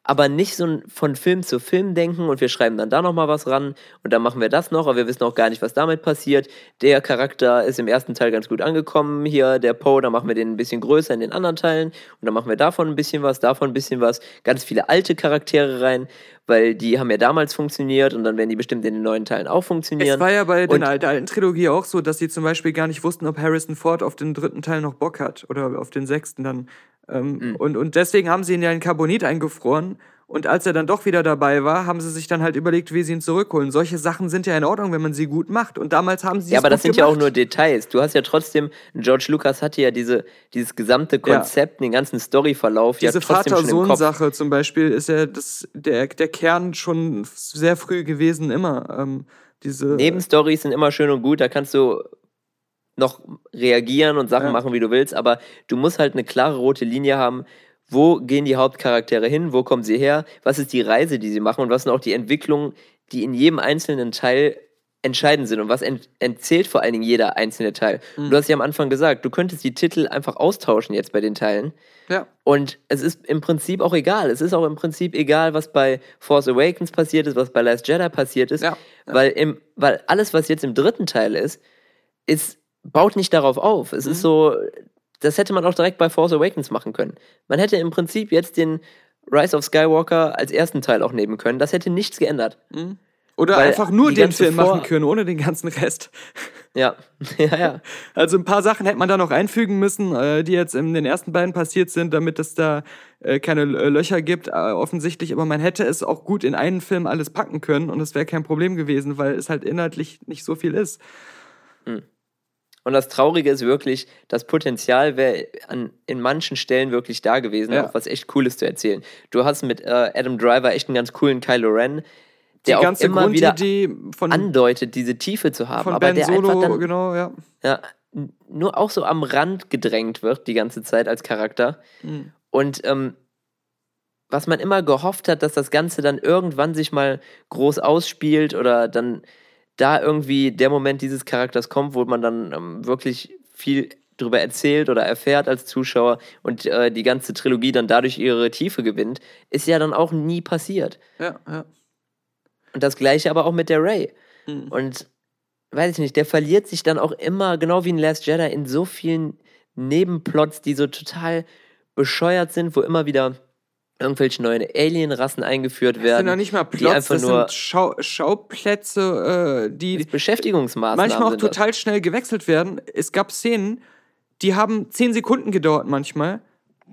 aber nicht so ein von Film zu Film denken und wir schreiben dann da nochmal was ran und dann machen wir das noch, aber wir wissen auch gar nicht, was damit passiert. Der Charakter ist im ersten Teil ganz gut angekommen, hier der Poe, da machen wir den ein bisschen größer in den anderen Teilen und dann machen wir davon ein bisschen was, davon ein bisschen was, ganz viele alte Charaktere rein. Weil die haben ja damals funktioniert und dann werden die bestimmt in den neuen Teilen auch funktionieren. Es war ja bei Und- der alten Trilogie auch so, dass sie zum Beispiel gar nicht wussten, ob Harrison Ford auf den dritten Teil noch Bock hat oder auf den sechsten dann. Ähm, Mhm. und, und deswegen haben sie ihn ja in Carbonit eingefroren. Und als er dann doch wieder dabei war, haben sie sich dann halt überlegt, wie sie ihn zurückholen. Solche Sachen sind ja in Ordnung, wenn man sie gut macht. Und damals haben sie Ja, aber das sind ja auch gemacht. nur Details. Du hast ja trotzdem, George Lucas hatte ja diese, dieses gesamte Konzept, den ganzen Storyverlauf ja Diese Kopf. Vater-Sohn-Sache zum Beispiel ist ja das, der, der Kern schon sehr früh gewesen, immer. Ähm, diese, Nebenstories sind immer schön und gut, da kannst du noch reagieren und Sachen Ja. machen, wie du willst, aber du musst halt eine klare rote Linie haben. Wo gehen die Hauptcharaktere hin? Wo kommen sie her? Was ist die Reise, die sie machen? Und was sind auch die Entwicklungen, die in jedem einzelnen Teil entscheidend sind? Und was ent erzählt vor allen Dingen jeder einzelne Teil? Mhm. Du hast ja am Anfang gesagt, du könntest die Titel einfach austauschen jetzt bei den Teilen. ja. Und es ist im Prinzip auch egal. Es ist auch im Prinzip egal, was bei Force Awakens passiert ist, was bei Last Jedi passiert ist. Ja, Weil, im, weil alles, was jetzt im dritten Teil ist, ist, baut nicht darauf auf. Es Mhm. ist so, das hätte man auch direkt bei Force Awakens machen können. Man hätte im Prinzip jetzt den Rise of Skywalker als ersten Teil auch nehmen können. Das hätte nichts geändert. Oder Weil einfach nur den Film machen können, ohne den ganzen Rest. Ja, ja, ja. Also ein paar Sachen hätte man da noch einfügen müssen, äh, die jetzt in den ersten beiden passiert sind, damit es da äh, keine äh, Löcher gibt, offensichtlich. Aber man hätte es auch gut in einen Film alles packen können und es wäre kein Problem gewesen, weil es halt inhaltlich nicht so viel ist. Und das Traurige ist wirklich, das Potenzial wäre an in manchen Stellen wirklich da gewesen, Ja. auch was echt Cooles zu erzählen. Du hast mit äh, Adam Driver echt einen ganz coolen Kylo Ren, Die der auch ganze immer wieder Grundidee von, andeutet, diese Tiefe zu haben, von aber Ben der Solo, einfach dann genau, ja. ja, nur auch so am Rand gedrängt wird die ganze Zeit als Charakter. Mhm. Und ähm, was man immer gehofft hat, dass das Ganze dann irgendwann sich mal groß ausspielt oder dann da irgendwie der Moment dieses Charakters kommt, wo man dann ähm, wirklich viel drüber erzählt oder erfährt als Zuschauer und äh, die ganze Trilogie dann dadurch ihre Tiefe gewinnt, ist ja dann auch nie passiert. Ja, ja. Und das gleiche aber auch mit der Ray. Mhm. Und weiß ich nicht, der verliert sich dann auch immer, genau wie in Last Jedi, in so vielen Nebenplots, die so total bescheuert sind, wo immer wieder irgendwelche neuen Alienrassen eingeführt Das sind werden. ja nicht mal Plots, einfach das nur sind Schau Schauplätze, äh, die Beschäftigungsmaßnahmen manchmal auch sind das. total schnell gewechselt werden. Es gab Szenen, die haben zehn Sekunden gedauert manchmal.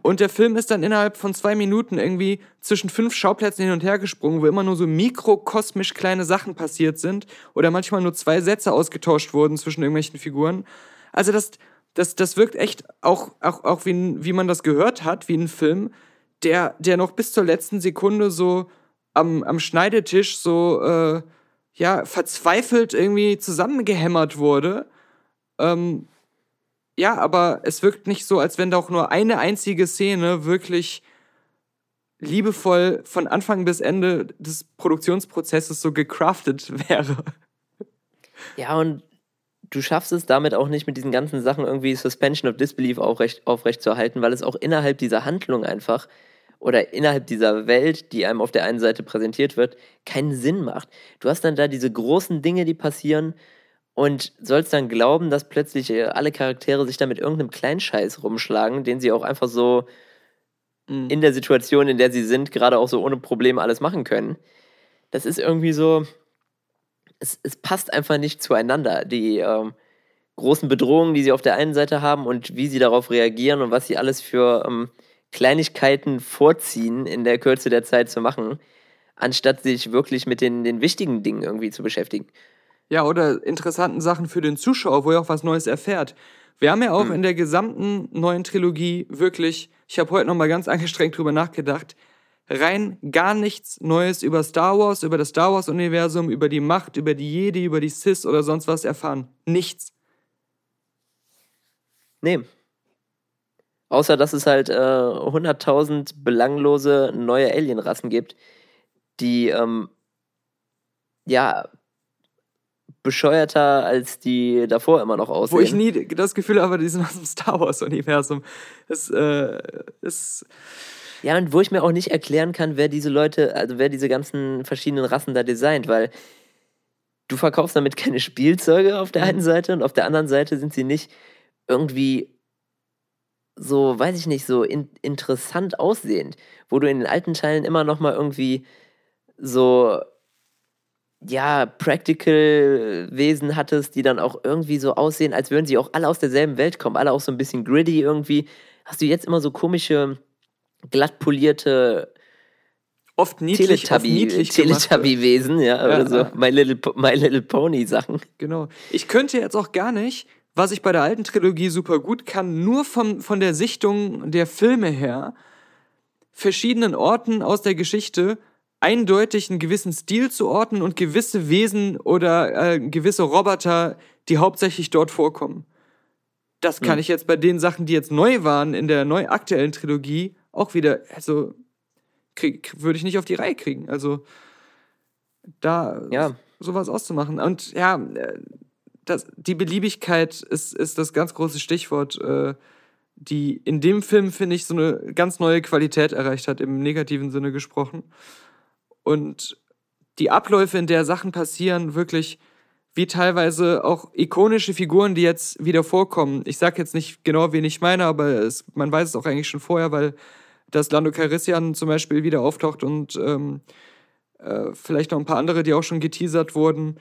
Und der Film ist dann innerhalb von zwei Minuten irgendwie zwischen fünf Schauplätzen hin und her gesprungen, wo immer nur so mikrokosmisch kleine Sachen passiert sind oder manchmal nur zwei Sätze ausgetauscht wurden zwischen irgendwelchen Figuren. Also das, das, das wirkt echt auch, auch, auch wie, wie man das gehört hat, wie ein Film, der, der noch bis zur letzten Sekunde so am, am Schneidetisch so äh, ja, verzweifelt irgendwie zusammengehämmert wurde. Ähm, ja, aber es wirkt nicht so, als wenn da auch nur eine einzige Szene wirklich liebevoll von Anfang bis Ende des Produktionsprozesses so gecraftet wäre. Ja, und du schaffst es damit auch nicht mit diesen ganzen Sachen irgendwie Suspension of Disbelief aufrecht, aufrecht zu erhalten, weil es auch innerhalb dieser Handlung einfach oder innerhalb dieser Welt, die einem auf der einen Seite präsentiert wird, keinen Sinn macht. Du hast dann da diese großen Dinge, die passieren und sollst dann glauben, dass plötzlich äh, alle Charaktere sich da mit irgendeinem Kleinscheiß rumschlagen, den sie auch einfach so in der Situation, in der sie sind, gerade auch so ohne Probleme alles machen können. Das ist irgendwie so, es, es passt einfach nicht zueinander. Die ähm, großen Bedrohungen, die sie auf der einen Seite haben und wie sie darauf reagieren und was sie alles für ähm, Kleinigkeiten vorziehen, in der Kürze der Zeit zu machen, anstatt sich wirklich mit den, den wichtigen Dingen irgendwie zu beschäftigen. Ja, oder interessanten Sachen für den Zuschauer, wo er auch was Neues erfährt. Wir haben ja auch in der gesamten neuen Trilogie wirklich, ich habe heute nochmal ganz angestrengt drüber nachgedacht, rein gar nichts Neues über Star Wars, über das Star Wars-Universum, über die Macht, über die Jedi, über die Sith oder sonst was erfahren. Nichts. Nee. Außer, dass es halt äh, 100.000 belanglose neue Alienrassen gibt, die, ähm, ja, bescheuerter als die davor immer noch aussehen. Wo ich nie das Gefühl habe, die sind aus dem Star Wars-Universum. Es äh, ist. Ja, und wo ich mir auch nicht erklären kann, wer diese Leute, also wer diese ganzen verschiedenen Rassen da designt, weil du verkaufst damit keine Spielzeuge auf der einen Seite und auf der anderen Seite sind sie nicht irgendwie so, weiß ich nicht, so in, interessant aussehend, wo du in den alten Teilen immer noch mal irgendwie so ja, Practical-Wesen hattest, die dann auch irgendwie so aussehen, als würden sie auch alle aus derselben Welt kommen, alle auch so ein bisschen gritty irgendwie. Hast du jetzt immer so komische, glatt polierte Oft niedlich, oft Teletubby- niedlich gemachte- Teletubby-Wesen, ja, Ja, oder so. My Little, My Little Pony-Sachen. Genau. Ich könnte jetzt auch gar nicht, was ich bei der alten Trilogie super gut kann, nur vom, von der Sichtung der Filme her, verschiedenen Orten aus der Geschichte eindeutig einen gewissen Stil zu orten und gewisse Wesen oder äh, gewisse Roboter, die hauptsächlich dort vorkommen. Das kann ich jetzt bei den Sachen, die jetzt neu waren in der neu aktuellen Trilogie, auch wieder, also krieg, würde ich nicht auf die Reihe kriegen. Also da Ja. sowas auszumachen. Und ja, äh, das, die Beliebigkeit ist, ist das ganz große Stichwort, äh, die in dem Film, finde ich, so eine ganz neue Qualität erreicht hat, im negativen Sinne gesprochen. Und die Abläufe, in der Sachen passieren, wirklich wie teilweise auch ikonische Figuren, die jetzt wieder vorkommen. Ich sage jetzt nicht genau, wen ich meine, aber es, man weiß es auch eigentlich schon vorher, weil dass Lando Calrissian zum Beispiel wieder auftaucht und ähm, äh, vielleicht noch ein paar andere, die auch schon geteasert wurden.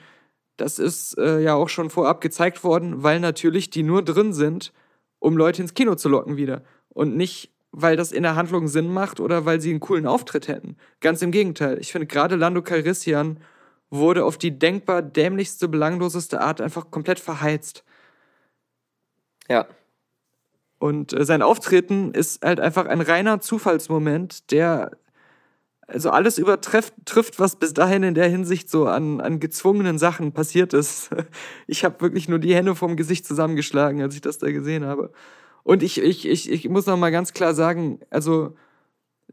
Das ist äh, ja auch schon vorab gezeigt worden, weil natürlich die nur drin sind, um Leute ins Kino zu locken wieder. Und nicht, weil das in der Handlung Sinn macht oder weil sie einen coolen Auftritt hätten. Ganz im Gegenteil. Ich finde, gerade Lando Calrissian wurde auf die denkbar dämlichste, belangloseste Art einfach komplett verheizt. Ja. Und äh, sein Auftreten ist halt einfach ein reiner Zufallsmoment, der also alles übertrifft, trifft, was bis dahin in der Hinsicht so an, an gezwungenen Sachen passiert ist. Ich habe wirklich nur die Hände vom Gesicht zusammengeschlagen, als ich das da gesehen habe. Und ich, ich, ich, ich muss noch mal ganz klar sagen, also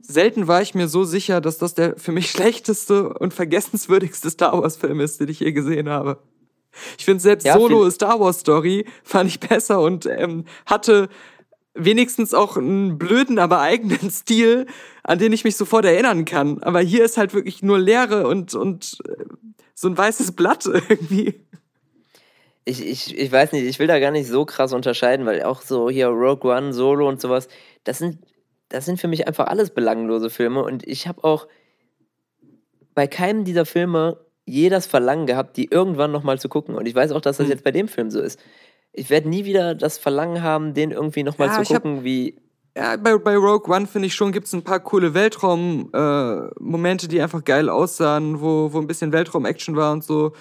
selten war ich mir so sicher, dass das der für mich schlechteste und vergessenswürdigste Star Wars-Film ist, den ich je gesehen habe. Ich finde selbst Ja, Solo Star Wars Story fand ich besser und ähm, hatte wenigstens auch einen blöden, aber eigenen Stil, an den ich mich sofort erinnern kann. Aber hier ist halt wirklich nur Leere und, und äh, so ein weißes Blatt irgendwie. Ich, ich, ich weiß nicht, ich will da gar nicht so krass unterscheiden, weil auch so hier Rogue One, Solo und sowas, das sind, das sind für mich einfach alles belanglose Filme und ich habe auch bei keinem dieser Filme je das Verlangen gehabt, die irgendwann nochmal zu gucken. Und ich weiß auch, dass das Hm. jetzt bei dem Film so ist. Ich werde nie wieder das Verlangen haben, den irgendwie nochmal Ja, zu ich hab- gucken, wie. Ja, bei, bei Rogue One finde ich schon, gibt es ein paar coole Weltraum-Momente, äh, die einfach geil aussahen, wo, wo ein bisschen Weltraum-Action war und so.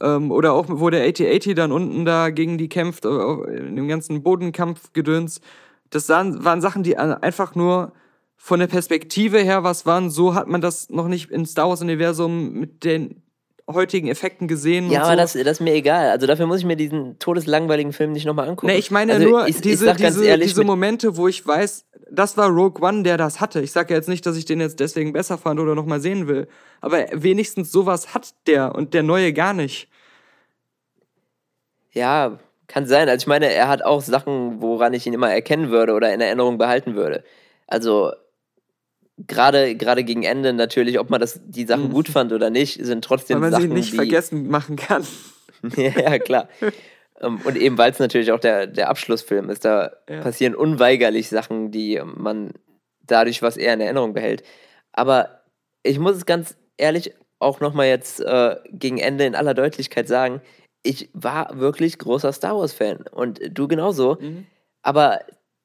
Ähm, oder auch, wo der AT-80 dann unten da gegen die kämpft, in dem ganzen Bodenkampfgedöns. Das sahen, waren Sachen, die einfach nur von der Perspektive her was waren. So hat man das noch nicht im Star Wars-Universum mit den heutigen Effekten gesehen. Ja, und aber so. das, das ist mir egal. Also dafür muss ich mir diesen todeslangweiligen Film nicht nochmal angucken. Nee, ich meine also nur ich, ich diese, ganz diese, ehrlich, diese Momente, wo ich weiß, das war Rogue One, der das hatte. Ich sage ja jetzt nicht, dass ich den jetzt deswegen besser fand oder nochmal sehen will. Aber wenigstens sowas hat der und der neue gar nicht. Ja, kann sein. Also ich meine, er hat auch Sachen, woran ich ihn immer erkennen würde oder in Erinnerung behalten würde. Also gerade gerade gegen Ende natürlich, ob man das die Sachen Mhm. gut fand oder nicht, sind trotzdem Weil man Sachen, sie nicht die, vergessen machen kann. ja, klar. Ähm, Und eben, weil es natürlich auch der, der Abschlussfilm ist, da Ja. passieren unweigerlich Sachen, die man dadurch was eher in Erinnerung behält. Aber ich muss es ganz ehrlich auch nochmal jetzt äh, gegen Ende in aller Deutlichkeit sagen, ich war wirklich großer Star Wars-Fan und du genauso. Mhm. Aber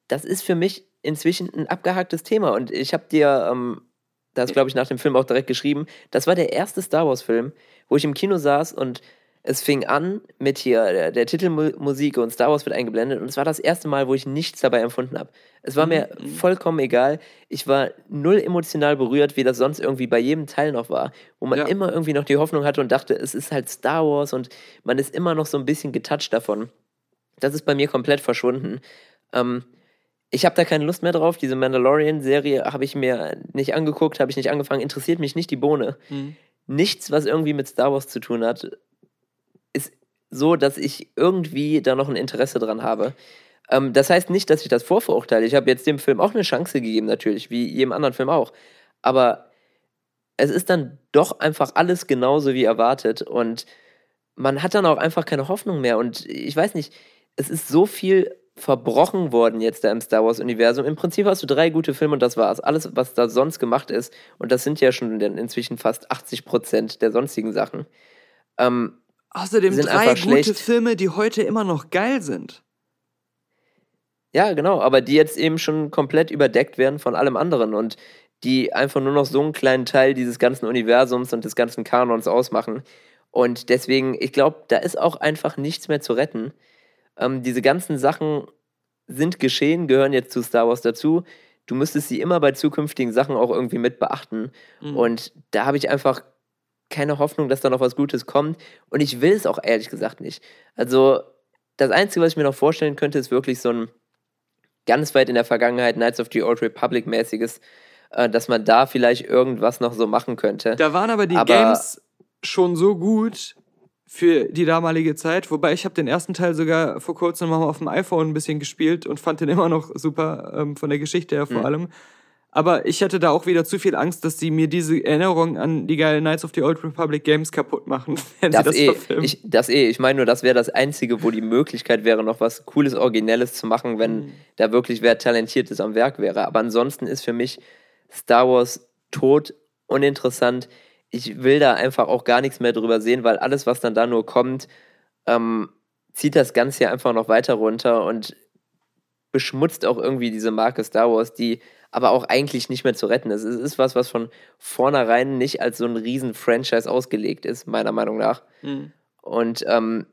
das ist für mich inzwischen ein abgehacktes Thema und ich habe dir ähm, das, glaube ich, nach dem Film auch direkt geschrieben. Das war der erste Star Wars-Film, wo ich im Kino saß und es fing an mit hier der, der Titelmusik und Star Wars wird eingeblendet und es war das erste Mal, wo ich nichts dabei empfunden habe. Es war mir vollkommen egal. Ich war null emotional berührt, wie das sonst irgendwie bei jedem Teil noch war, wo man Ja. immer irgendwie noch die Hoffnung hatte und dachte, es ist halt Star Wars und man ist immer noch so ein bisschen getoucht davon. Das ist bei mir komplett verschwunden. Ähm, ich habe da keine Lust mehr drauf. Diese Mandalorian-Serie habe ich mir nicht angeguckt, habe ich nicht angefangen, interessiert mich nicht die Bohne. Mhm. Nichts, was irgendwie mit Star Wars zu tun hat, ist so, dass ich irgendwie da noch ein Interesse dran habe. Ähm, das heißt nicht, dass ich das vorverurteile. Ich habe jetzt dem Film auch eine Chance gegeben, natürlich, wie jedem anderen Film auch. Aber es ist dann doch einfach alles genauso wie erwartet und man hat dann auch einfach keine Hoffnung mehr. Und ich weiß nicht, es ist so viel verbrochen worden jetzt da im Star Wars-Universum. Im Prinzip hast du drei gute Filme und das war's. Alles, was da sonst gemacht ist, und das sind ja schon inzwischen fast 80 Prozent der sonstigen Sachen. Ähm, Außerdem sind drei gute schlecht. Filme, die heute immer noch geil sind. Ja, genau, aber die jetzt eben schon komplett überdeckt werden von allem anderen und die einfach nur noch so einen kleinen Teil dieses ganzen Universums und des ganzen Kanons ausmachen. Und deswegen, ich glaube, da ist auch einfach nichts mehr zu retten. Ähm, diese ganzen Sachen sind geschehen, gehören jetzt zu Star Wars dazu. Du müsstest sie immer bei zukünftigen Sachen auch irgendwie mit beachten. Mhm. Und da habe ich einfach keine Hoffnung, dass da noch was Gutes kommt. Und ich will es auch ehrlich gesagt nicht. Also, das Einzige, was ich mir noch vorstellen könnte, ist wirklich so ein ganz weit in der Vergangenheit Knights of the Old Republic mäßiges, äh, dass man da vielleicht irgendwas noch so machen könnte. Da waren aber die Aber- Games schon so gut für die damalige Zeit. Wobei ich habe den ersten Teil sogar vor kurzem mal auf dem iPhone ein bisschen gespielt und fand den immer noch super, ähm, von der Geschichte her vor Mhm. allem. Aber ich hatte da auch wieder zu viel Angst, dass sie mir diese Erinnerung an die geilen Knights of the Old Republic Games kaputt machen, wenn Das, das eh, verfilmen. ich, das eh, ich meine nur, das wäre das Einzige, wo die Möglichkeit wäre, noch was Cooles, Originelles zu machen, wenn Mhm. da wirklich wer Talentiertes am Werk wäre. Aber ansonsten ist für mich Star Wars tot, uninteressant. Ich will da einfach auch gar nichts mehr drüber sehen, weil alles, was dann da nur kommt, ähm, zieht das Ganze hier einfach noch weiter runter und beschmutzt auch irgendwie diese Marke Star Wars, die aber auch eigentlich nicht mehr zu retten ist. Es ist was, was von vornherein nicht als so ein riesen Franchise ausgelegt ist, meiner Meinung nach. Mhm. Und ähm,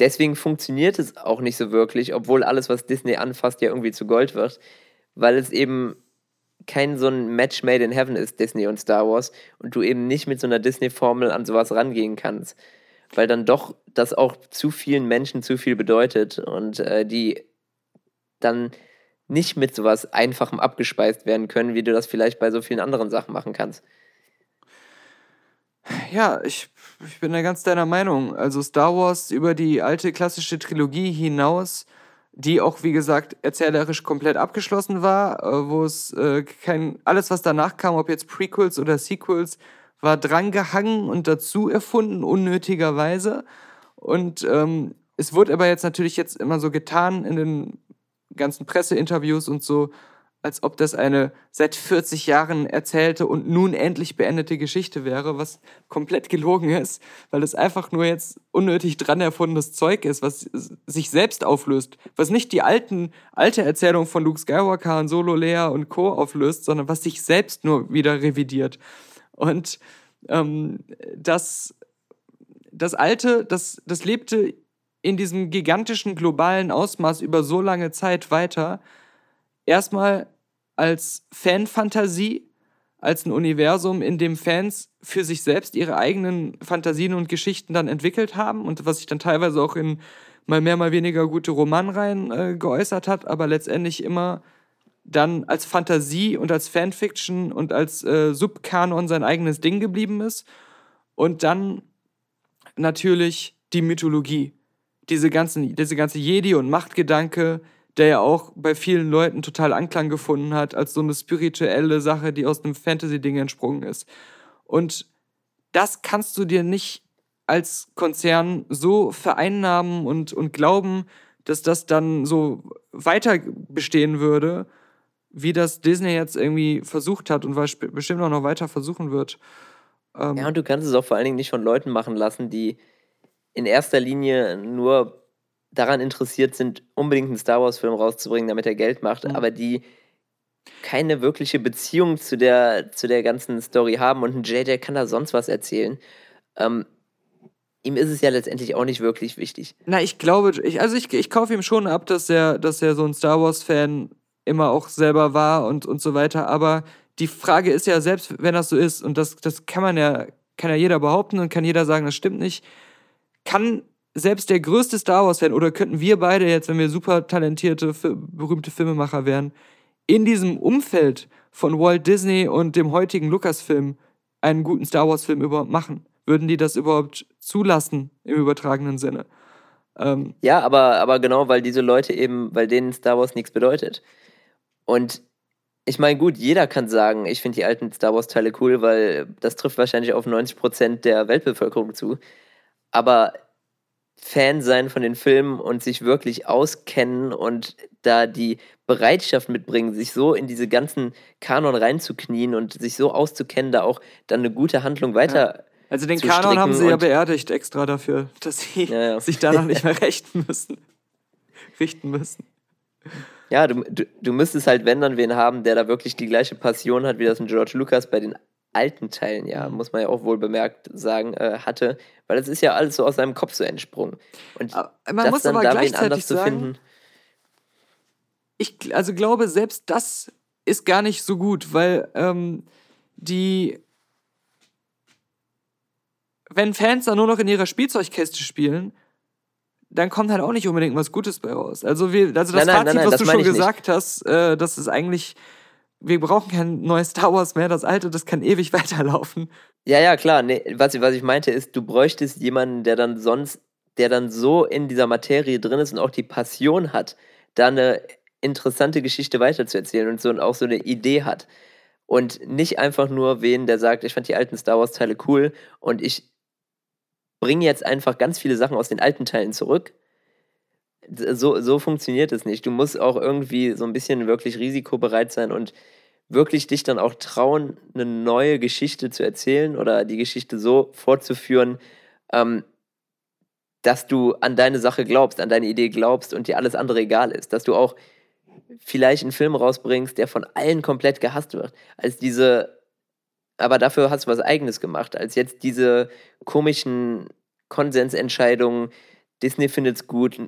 deswegen funktioniert es auch nicht so wirklich, obwohl alles, was Disney anfasst, ja irgendwie zu Gold wird, weil es eben kein so ein Match made in heaven ist, Disney und Star Wars, und du eben nicht mit so einer Disney-Formel an sowas rangehen kannst, weil dann doch das auch zu vielen Menschen zu viel bedeutet und äh, die dann nicht mit sowas Einfachem abgespeist werden können, wie du das vielleicht bei so vielen anderen Sachen machen kannst. Ja, ich, ich bin da ganz deiner Meinung. Also Star Wars über die alte klassische Trilogie hinaus, die auch, wie gesagt, erzählerisch komplett abgeschlossen war, äh, wo es äh, kein, alles, was danach kam, ob jetzt Prequels oder Sequels, war drangehangen und dazu erfunden, unnötigerweise. Und ähm, es wurde aber jetzt natürlich jetzt immer so getan in den ganzen Presseinterviews und so, als ob das eine seit 40 Jahren erzählte und nun endlich beendete Geschichte wäre, was komplett gelogen ist, weil es einfach nur jetzt unnötig dran erfundenes Zeug ist, was sich selbst auflöst, was nicht die alten, alte Erzählung von Luke Skywalker, Han Solo, Leia und Co. auflöst, sondern was sich selbst nur wieder revidiert. Und ähm, das, das Alte, das, das lebte in diesem gigantischen globalen Ausmaß über so lange Zeit weiter, erstmal als Fanfantasie, als ein Universum, in dem Fans für sich selbst ihre eigenen Fantasien und Geschichten dann entwickelt haben und was sich dann teilweise auch in mal mehr, mal weniger gute Romanreihen äh, geäußert hat, aber letztendlich immer dann als Fantasie und als Fanfiction und als äh, Subkanon sein eigenes Ding geblieben ist. Und dann natürlich die Mythologie. Diese, ganzen, diese ganze Jedi- und Machtgedanke, der ja auch bei vielen Leuten total Anklang gefunden hat, als so eine spirituelle Sache, die aus einem Fantasy-Ding entsprungen ist. Und das kannst du dir nicht als Konzern so vereinnahmen und, und glauben, dass das dann so weiter bestehen würde, wie das Disney jetzt irgendwie versucht hat und bestimmt auch noch weiter versuchen wird. Ähm, Ja, und du kannst es auch vor allen Dingen nicht von Leuten machen lassen, die in erster Linie nur daran interessiert sind, unbedingt einen Star Wars-Film rauszubringen, damit er Geld macht, Mhm. aber die keine wirkliche Beziehung zu der, zu der ganzen Story haben und ein der kann da sonst was erzählen. Ähm, ihm ist es ja letztendlich auch nicht wirklich wichtig. Na, ich glaube, ich, also ich, ich kaufe ihm schon ab, dass er, dass er so ein Star Wars-Fan immer auch selber war und, und so weiter. Aber die Frage ist ja, selbst wenn das so ist, und das, das kann man ja, kann ja jeder behaupten und kann jeder sagen, das stimmt nicht, kann selbst der größte Star Wars-Fan oder könnten wir beide jetzt, wenn wir super talentierte, berühmte Filmemacher wären, in diesem Umfeld von Walt Disney und dem heutigen Lucasfilm einen guten Star Wars-Film überhaupt machen? Würden die das überhaupt zulassen im übertragenen Sinne? Ähm, Ja, aber, aber genau, weil diese Leute eben, weil denen Star Wars nichts bedeutet. Und ich meine, gut, jeder kann sagen, ich finde die alten Star Wars-Teile cool, weil das trifft wahrscheinlich auf 90% der Weltbevölkerung zu. Aber Fan sein von den Filmen und sich wirklich auskennen und da die Bereitschaft mitbringen, sich so in diese ganzen Kanon reinzuknien und sich so auszukennen, da auch dann eine gute Handlung weiter. Also den Kanon haben sie ja beerdigt extra dafür, dass sie Ja, ja. sich danach nicht mehr richten müssen. Richten müssen. Ja, du, du, du müsstest halt, wenn dann wen haben, der da wirklich die gleiche Passion hat, wie das ein George Lucas bei den alten Teilen, ja, muss man ja auch wohl bemerkt sagen, äh, hatte. Weil es ist ja alles so aus seinem Kopf so entsprungen. Und Aber man das muss dann aber da gleichzeitig sagen, finden. ich also glaube, selbst das ist gar nicht so gut, weil ähm, die wenn Fans da nur noch in ihrer Spielzeugkäste spielen, dann kommt halt auch nicht unbedingt was Gutes bei raus. Also, wir, also das Nein, nein, Fazit, nein, was das du schon ich nicht. gesagt hast, äh, das ist eigentlich, wir brauchen kein neues Star Wars mehr, das alte, das kann ewig weiterlaufen. Ja, ja, klar. Nee, was, ich- was ich meinte ist, du bräuchtest jemanden, der dann sonst, der dann so in dieser Materie drin ist und auch die Passion hat, da eine interessante Geschichte weiterzuerzählen und so und auch so eine Idee hat. Und nicht einfach nur wen, der sagt, ich fand die alten Star Wars-Teile cool und ich bringe jetzt einfach ganz viele Sachen aus den alten Teilen zurück. So, so funktioniert es nicht. Du musst auch irgendwie so ein bisschen wirklich risikobereit sein und wirklich dich dann auch trauen, eine neue Geschichte zu erzählen oder die Geschichte so fortzuführen, ähm, dass du an deine Sache glaubst, an deine Idee glaubst und dir alles andere egal ist. Dass du auch vielleicht einen Film rausbringst, der von allen komplett gehasst wird. Als diese, aber dafür hast du was Eigenes gemacht, als jetzt diese komischen Konsensentscheidungen, Disney findet's gut,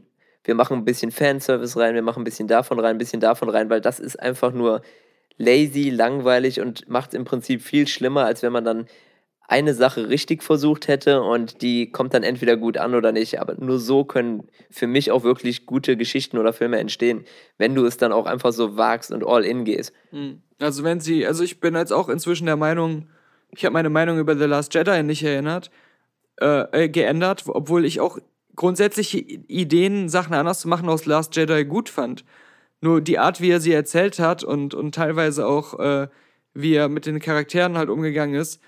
wir machen ein bisschen Fanservice rein, wir machen ein bisschen davon rein, ein bisschen davon rein, weil das ist einfach nur lazy, langweilig und macht im Prinzip viel schlimmer, als wenn man dann eine Sache richtig versucht hätte und die kommt dann entweder gut an oder nicht. Aber nur so können für mich auch wirklich gute Geschichten oder Filme entstehen, wenn du es dann auch einfach so wagst und all in gehst. Also wenn sie, also ich bin jetzt auch inzwischen der Meinung, ich habe meine Meinung über The Last Jedi nicht erinnert, äh, äh, geändert, obwohl ich auch grundsätzliche Ideen, Sachen anders zu machen aus Last Jedi gut fand. Nur die Art, wie er sie erzählt hat und, und teilweise auch, äh, wie er mit den Charakteren halt umgegangen ist,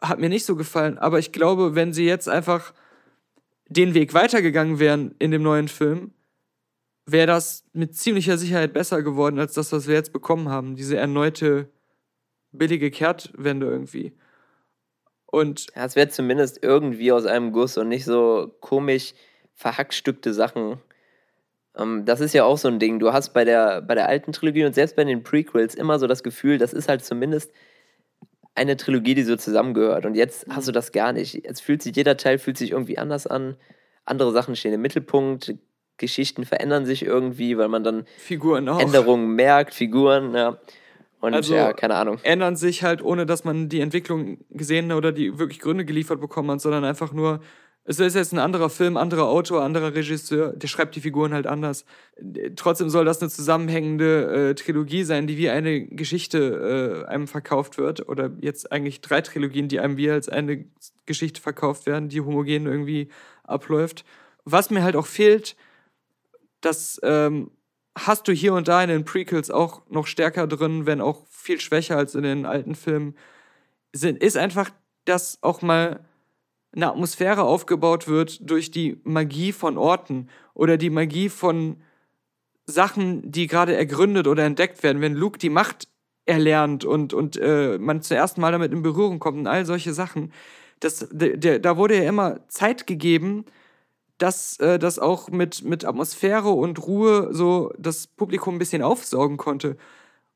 hat mir nicht so gefallen. Aber ich glaube, wenn sie jetzt einfach den Weg weitergegangen wären in dem neuen Film, wäre das mit ziemlicher Sicherheit besser geworden als das, was wir jetzt bekommen haben. Diese erneute billige Kehrtwende irgendwie. Und Ja, es wird zumindest irgendwie aus einem Guss und nicht so komisch verhackstückte Sachen. Ähm, das ist ja auch so ein Ding. Du hast bei der, bei der alten Trilogie und selbst bei den Prequels immer so das Gefühl, das ist halt zumindest eine Trilogie, die so zusammengehört. Und jetzt hast du das gar nicht. Jetzt fühlt sich, jeder Teil fühlt sich irgendwie anders an. Andere Sachen stehen im Mittelpunkt. Geschichten verändern sich irgendwie, weil man dann Änderungen merkt, Figuren, ja. Und Also- ja, keine Ahnung. ändern sich halt, ohne dass man die Entwicklung gesehen oder die wirklich Gründe geliefert bekommen hat, sondern einfach nur, es ist jetzt ein anderer Film, anderer Autor, anderer Regisseur, der schreibt die Figuren halt anders. Trotzdem soll das eine zusammenhängende äh, Trilogie sein, die wie eine Geschichte äh, einem verkauft wird. Oder jetzt eigentlich drei Trilogien, die einem wie als eine Geschichte verkauft werden, die homogen irgendwie abläuft. Was mir halt auch fehlt, das ähm, hast du hier und da in den Prequels auch noch stärker drin, wenn auch viel schwächer als in den alten Filmen, sind, ist einfach, dass auch mal eine Atmosphäre aufgebaut wird durch die Magie von Orten oder die Magie von Sachen, die gerade ergründet oder entdeckt werden. Wenn Luke die Macht erlernt und, und äh, man zum ersten Mal damit in Berührung kommt und all solche Sachen, das, der, der, da wurde ja immer Zeit gegeben, dass äh, das auch mit, mit Atmosphäre und Ruhe so das Publikum ein bisschen aufsaugen konnte.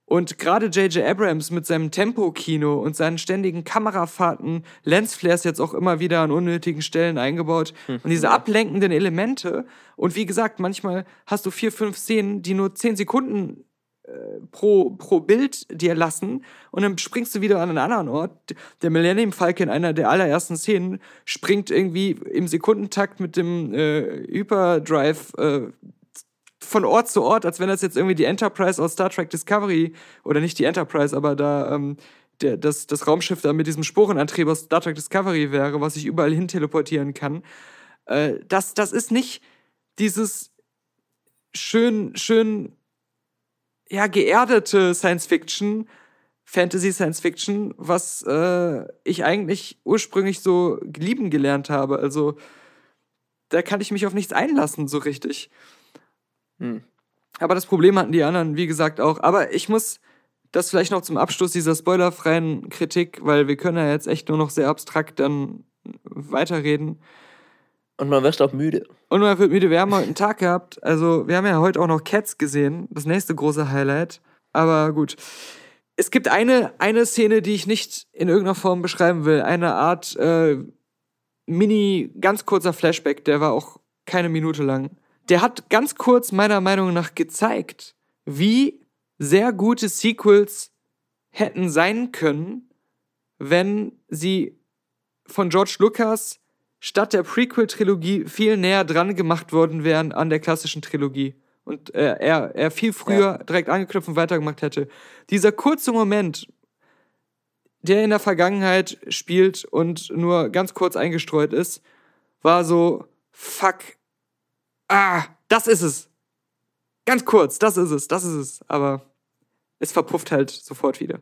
Und gerade J.J. Abrams mit seinem Tempo-Kino und seinen ständigen Kamerafahrten, Lensflares jetzt auch immer wieder an unnötigen Stellen eingebaut und diese ablenkenden Elemente. Und wie gesagt, manchmal hast du vier, fünf Szenen, die nur zehn Sekunden pro, pro Bild dir lassen und dann springst du wieder an einen anderen Ort. Der Millennium Falcon, einer der allerersten Szenen, springt irgendwie im Sekundentakt mit dem äh, Hyperdrive äh, von Ort zu Ort, als wenn das jetzt irgendwie die Enterprise aus Star Trek Discovery oder nicht die Enterprise, aber da ähm, der, das, das Raumschiff da mit diesem Sporenantrieb aus Star Trek Discovery wäre, was sich überall hin teleportieren kann. Äh, das, das ist nicht dieses schön, schön, ja, geerdete Science Fiction, Fantasy Science Fiction, was äh, ich eigentlich ursprünglich so lieben gelernt habe. Also, da kann ich mich auf nichts einlassen, so richtig. Hm. Aber das Problem hatten die anderen, wie gesagt, auch. Aber ich muss das vielleicht noch zum Abschluss dieser spoilerfreien Kritik, weil wir können ja jetzt echt nur noch sehr abstrakt dann weiterreden. Und man wird auch müde. Und man wird müde. Wir haben heute einen Tag gehabt. Also, wir haben ja heute auch noch Cats gesehen. Das nächste große Highlight. Aber gut. Es gibt eine, eine Szene, die ich nicht in irgendeiner Form beschreiben will. Eine Art äh, mini, ganz kurzer Flashback. Der war auch keine Minute lang. Der hat ganz kurz meiner Meinung nach gezeigt, wie sehr gute Sequels hätten sein können, wenn sie von George Lucas statt der Prequel-Trilogie viel näher dran gemacht worden wären an der klassischen Trilogie. Und äh, er, er viel früher direkt angeknüpft und weitergemacht hätte. Dieser kurze Moment, der in der Vergangenheit spielt und nur ganz kurz eingestreut ist, war so, fuck, ah, das ist es. Ganz kurz, das ist es, das ist es. Aber es verpufft halt sofort wieder.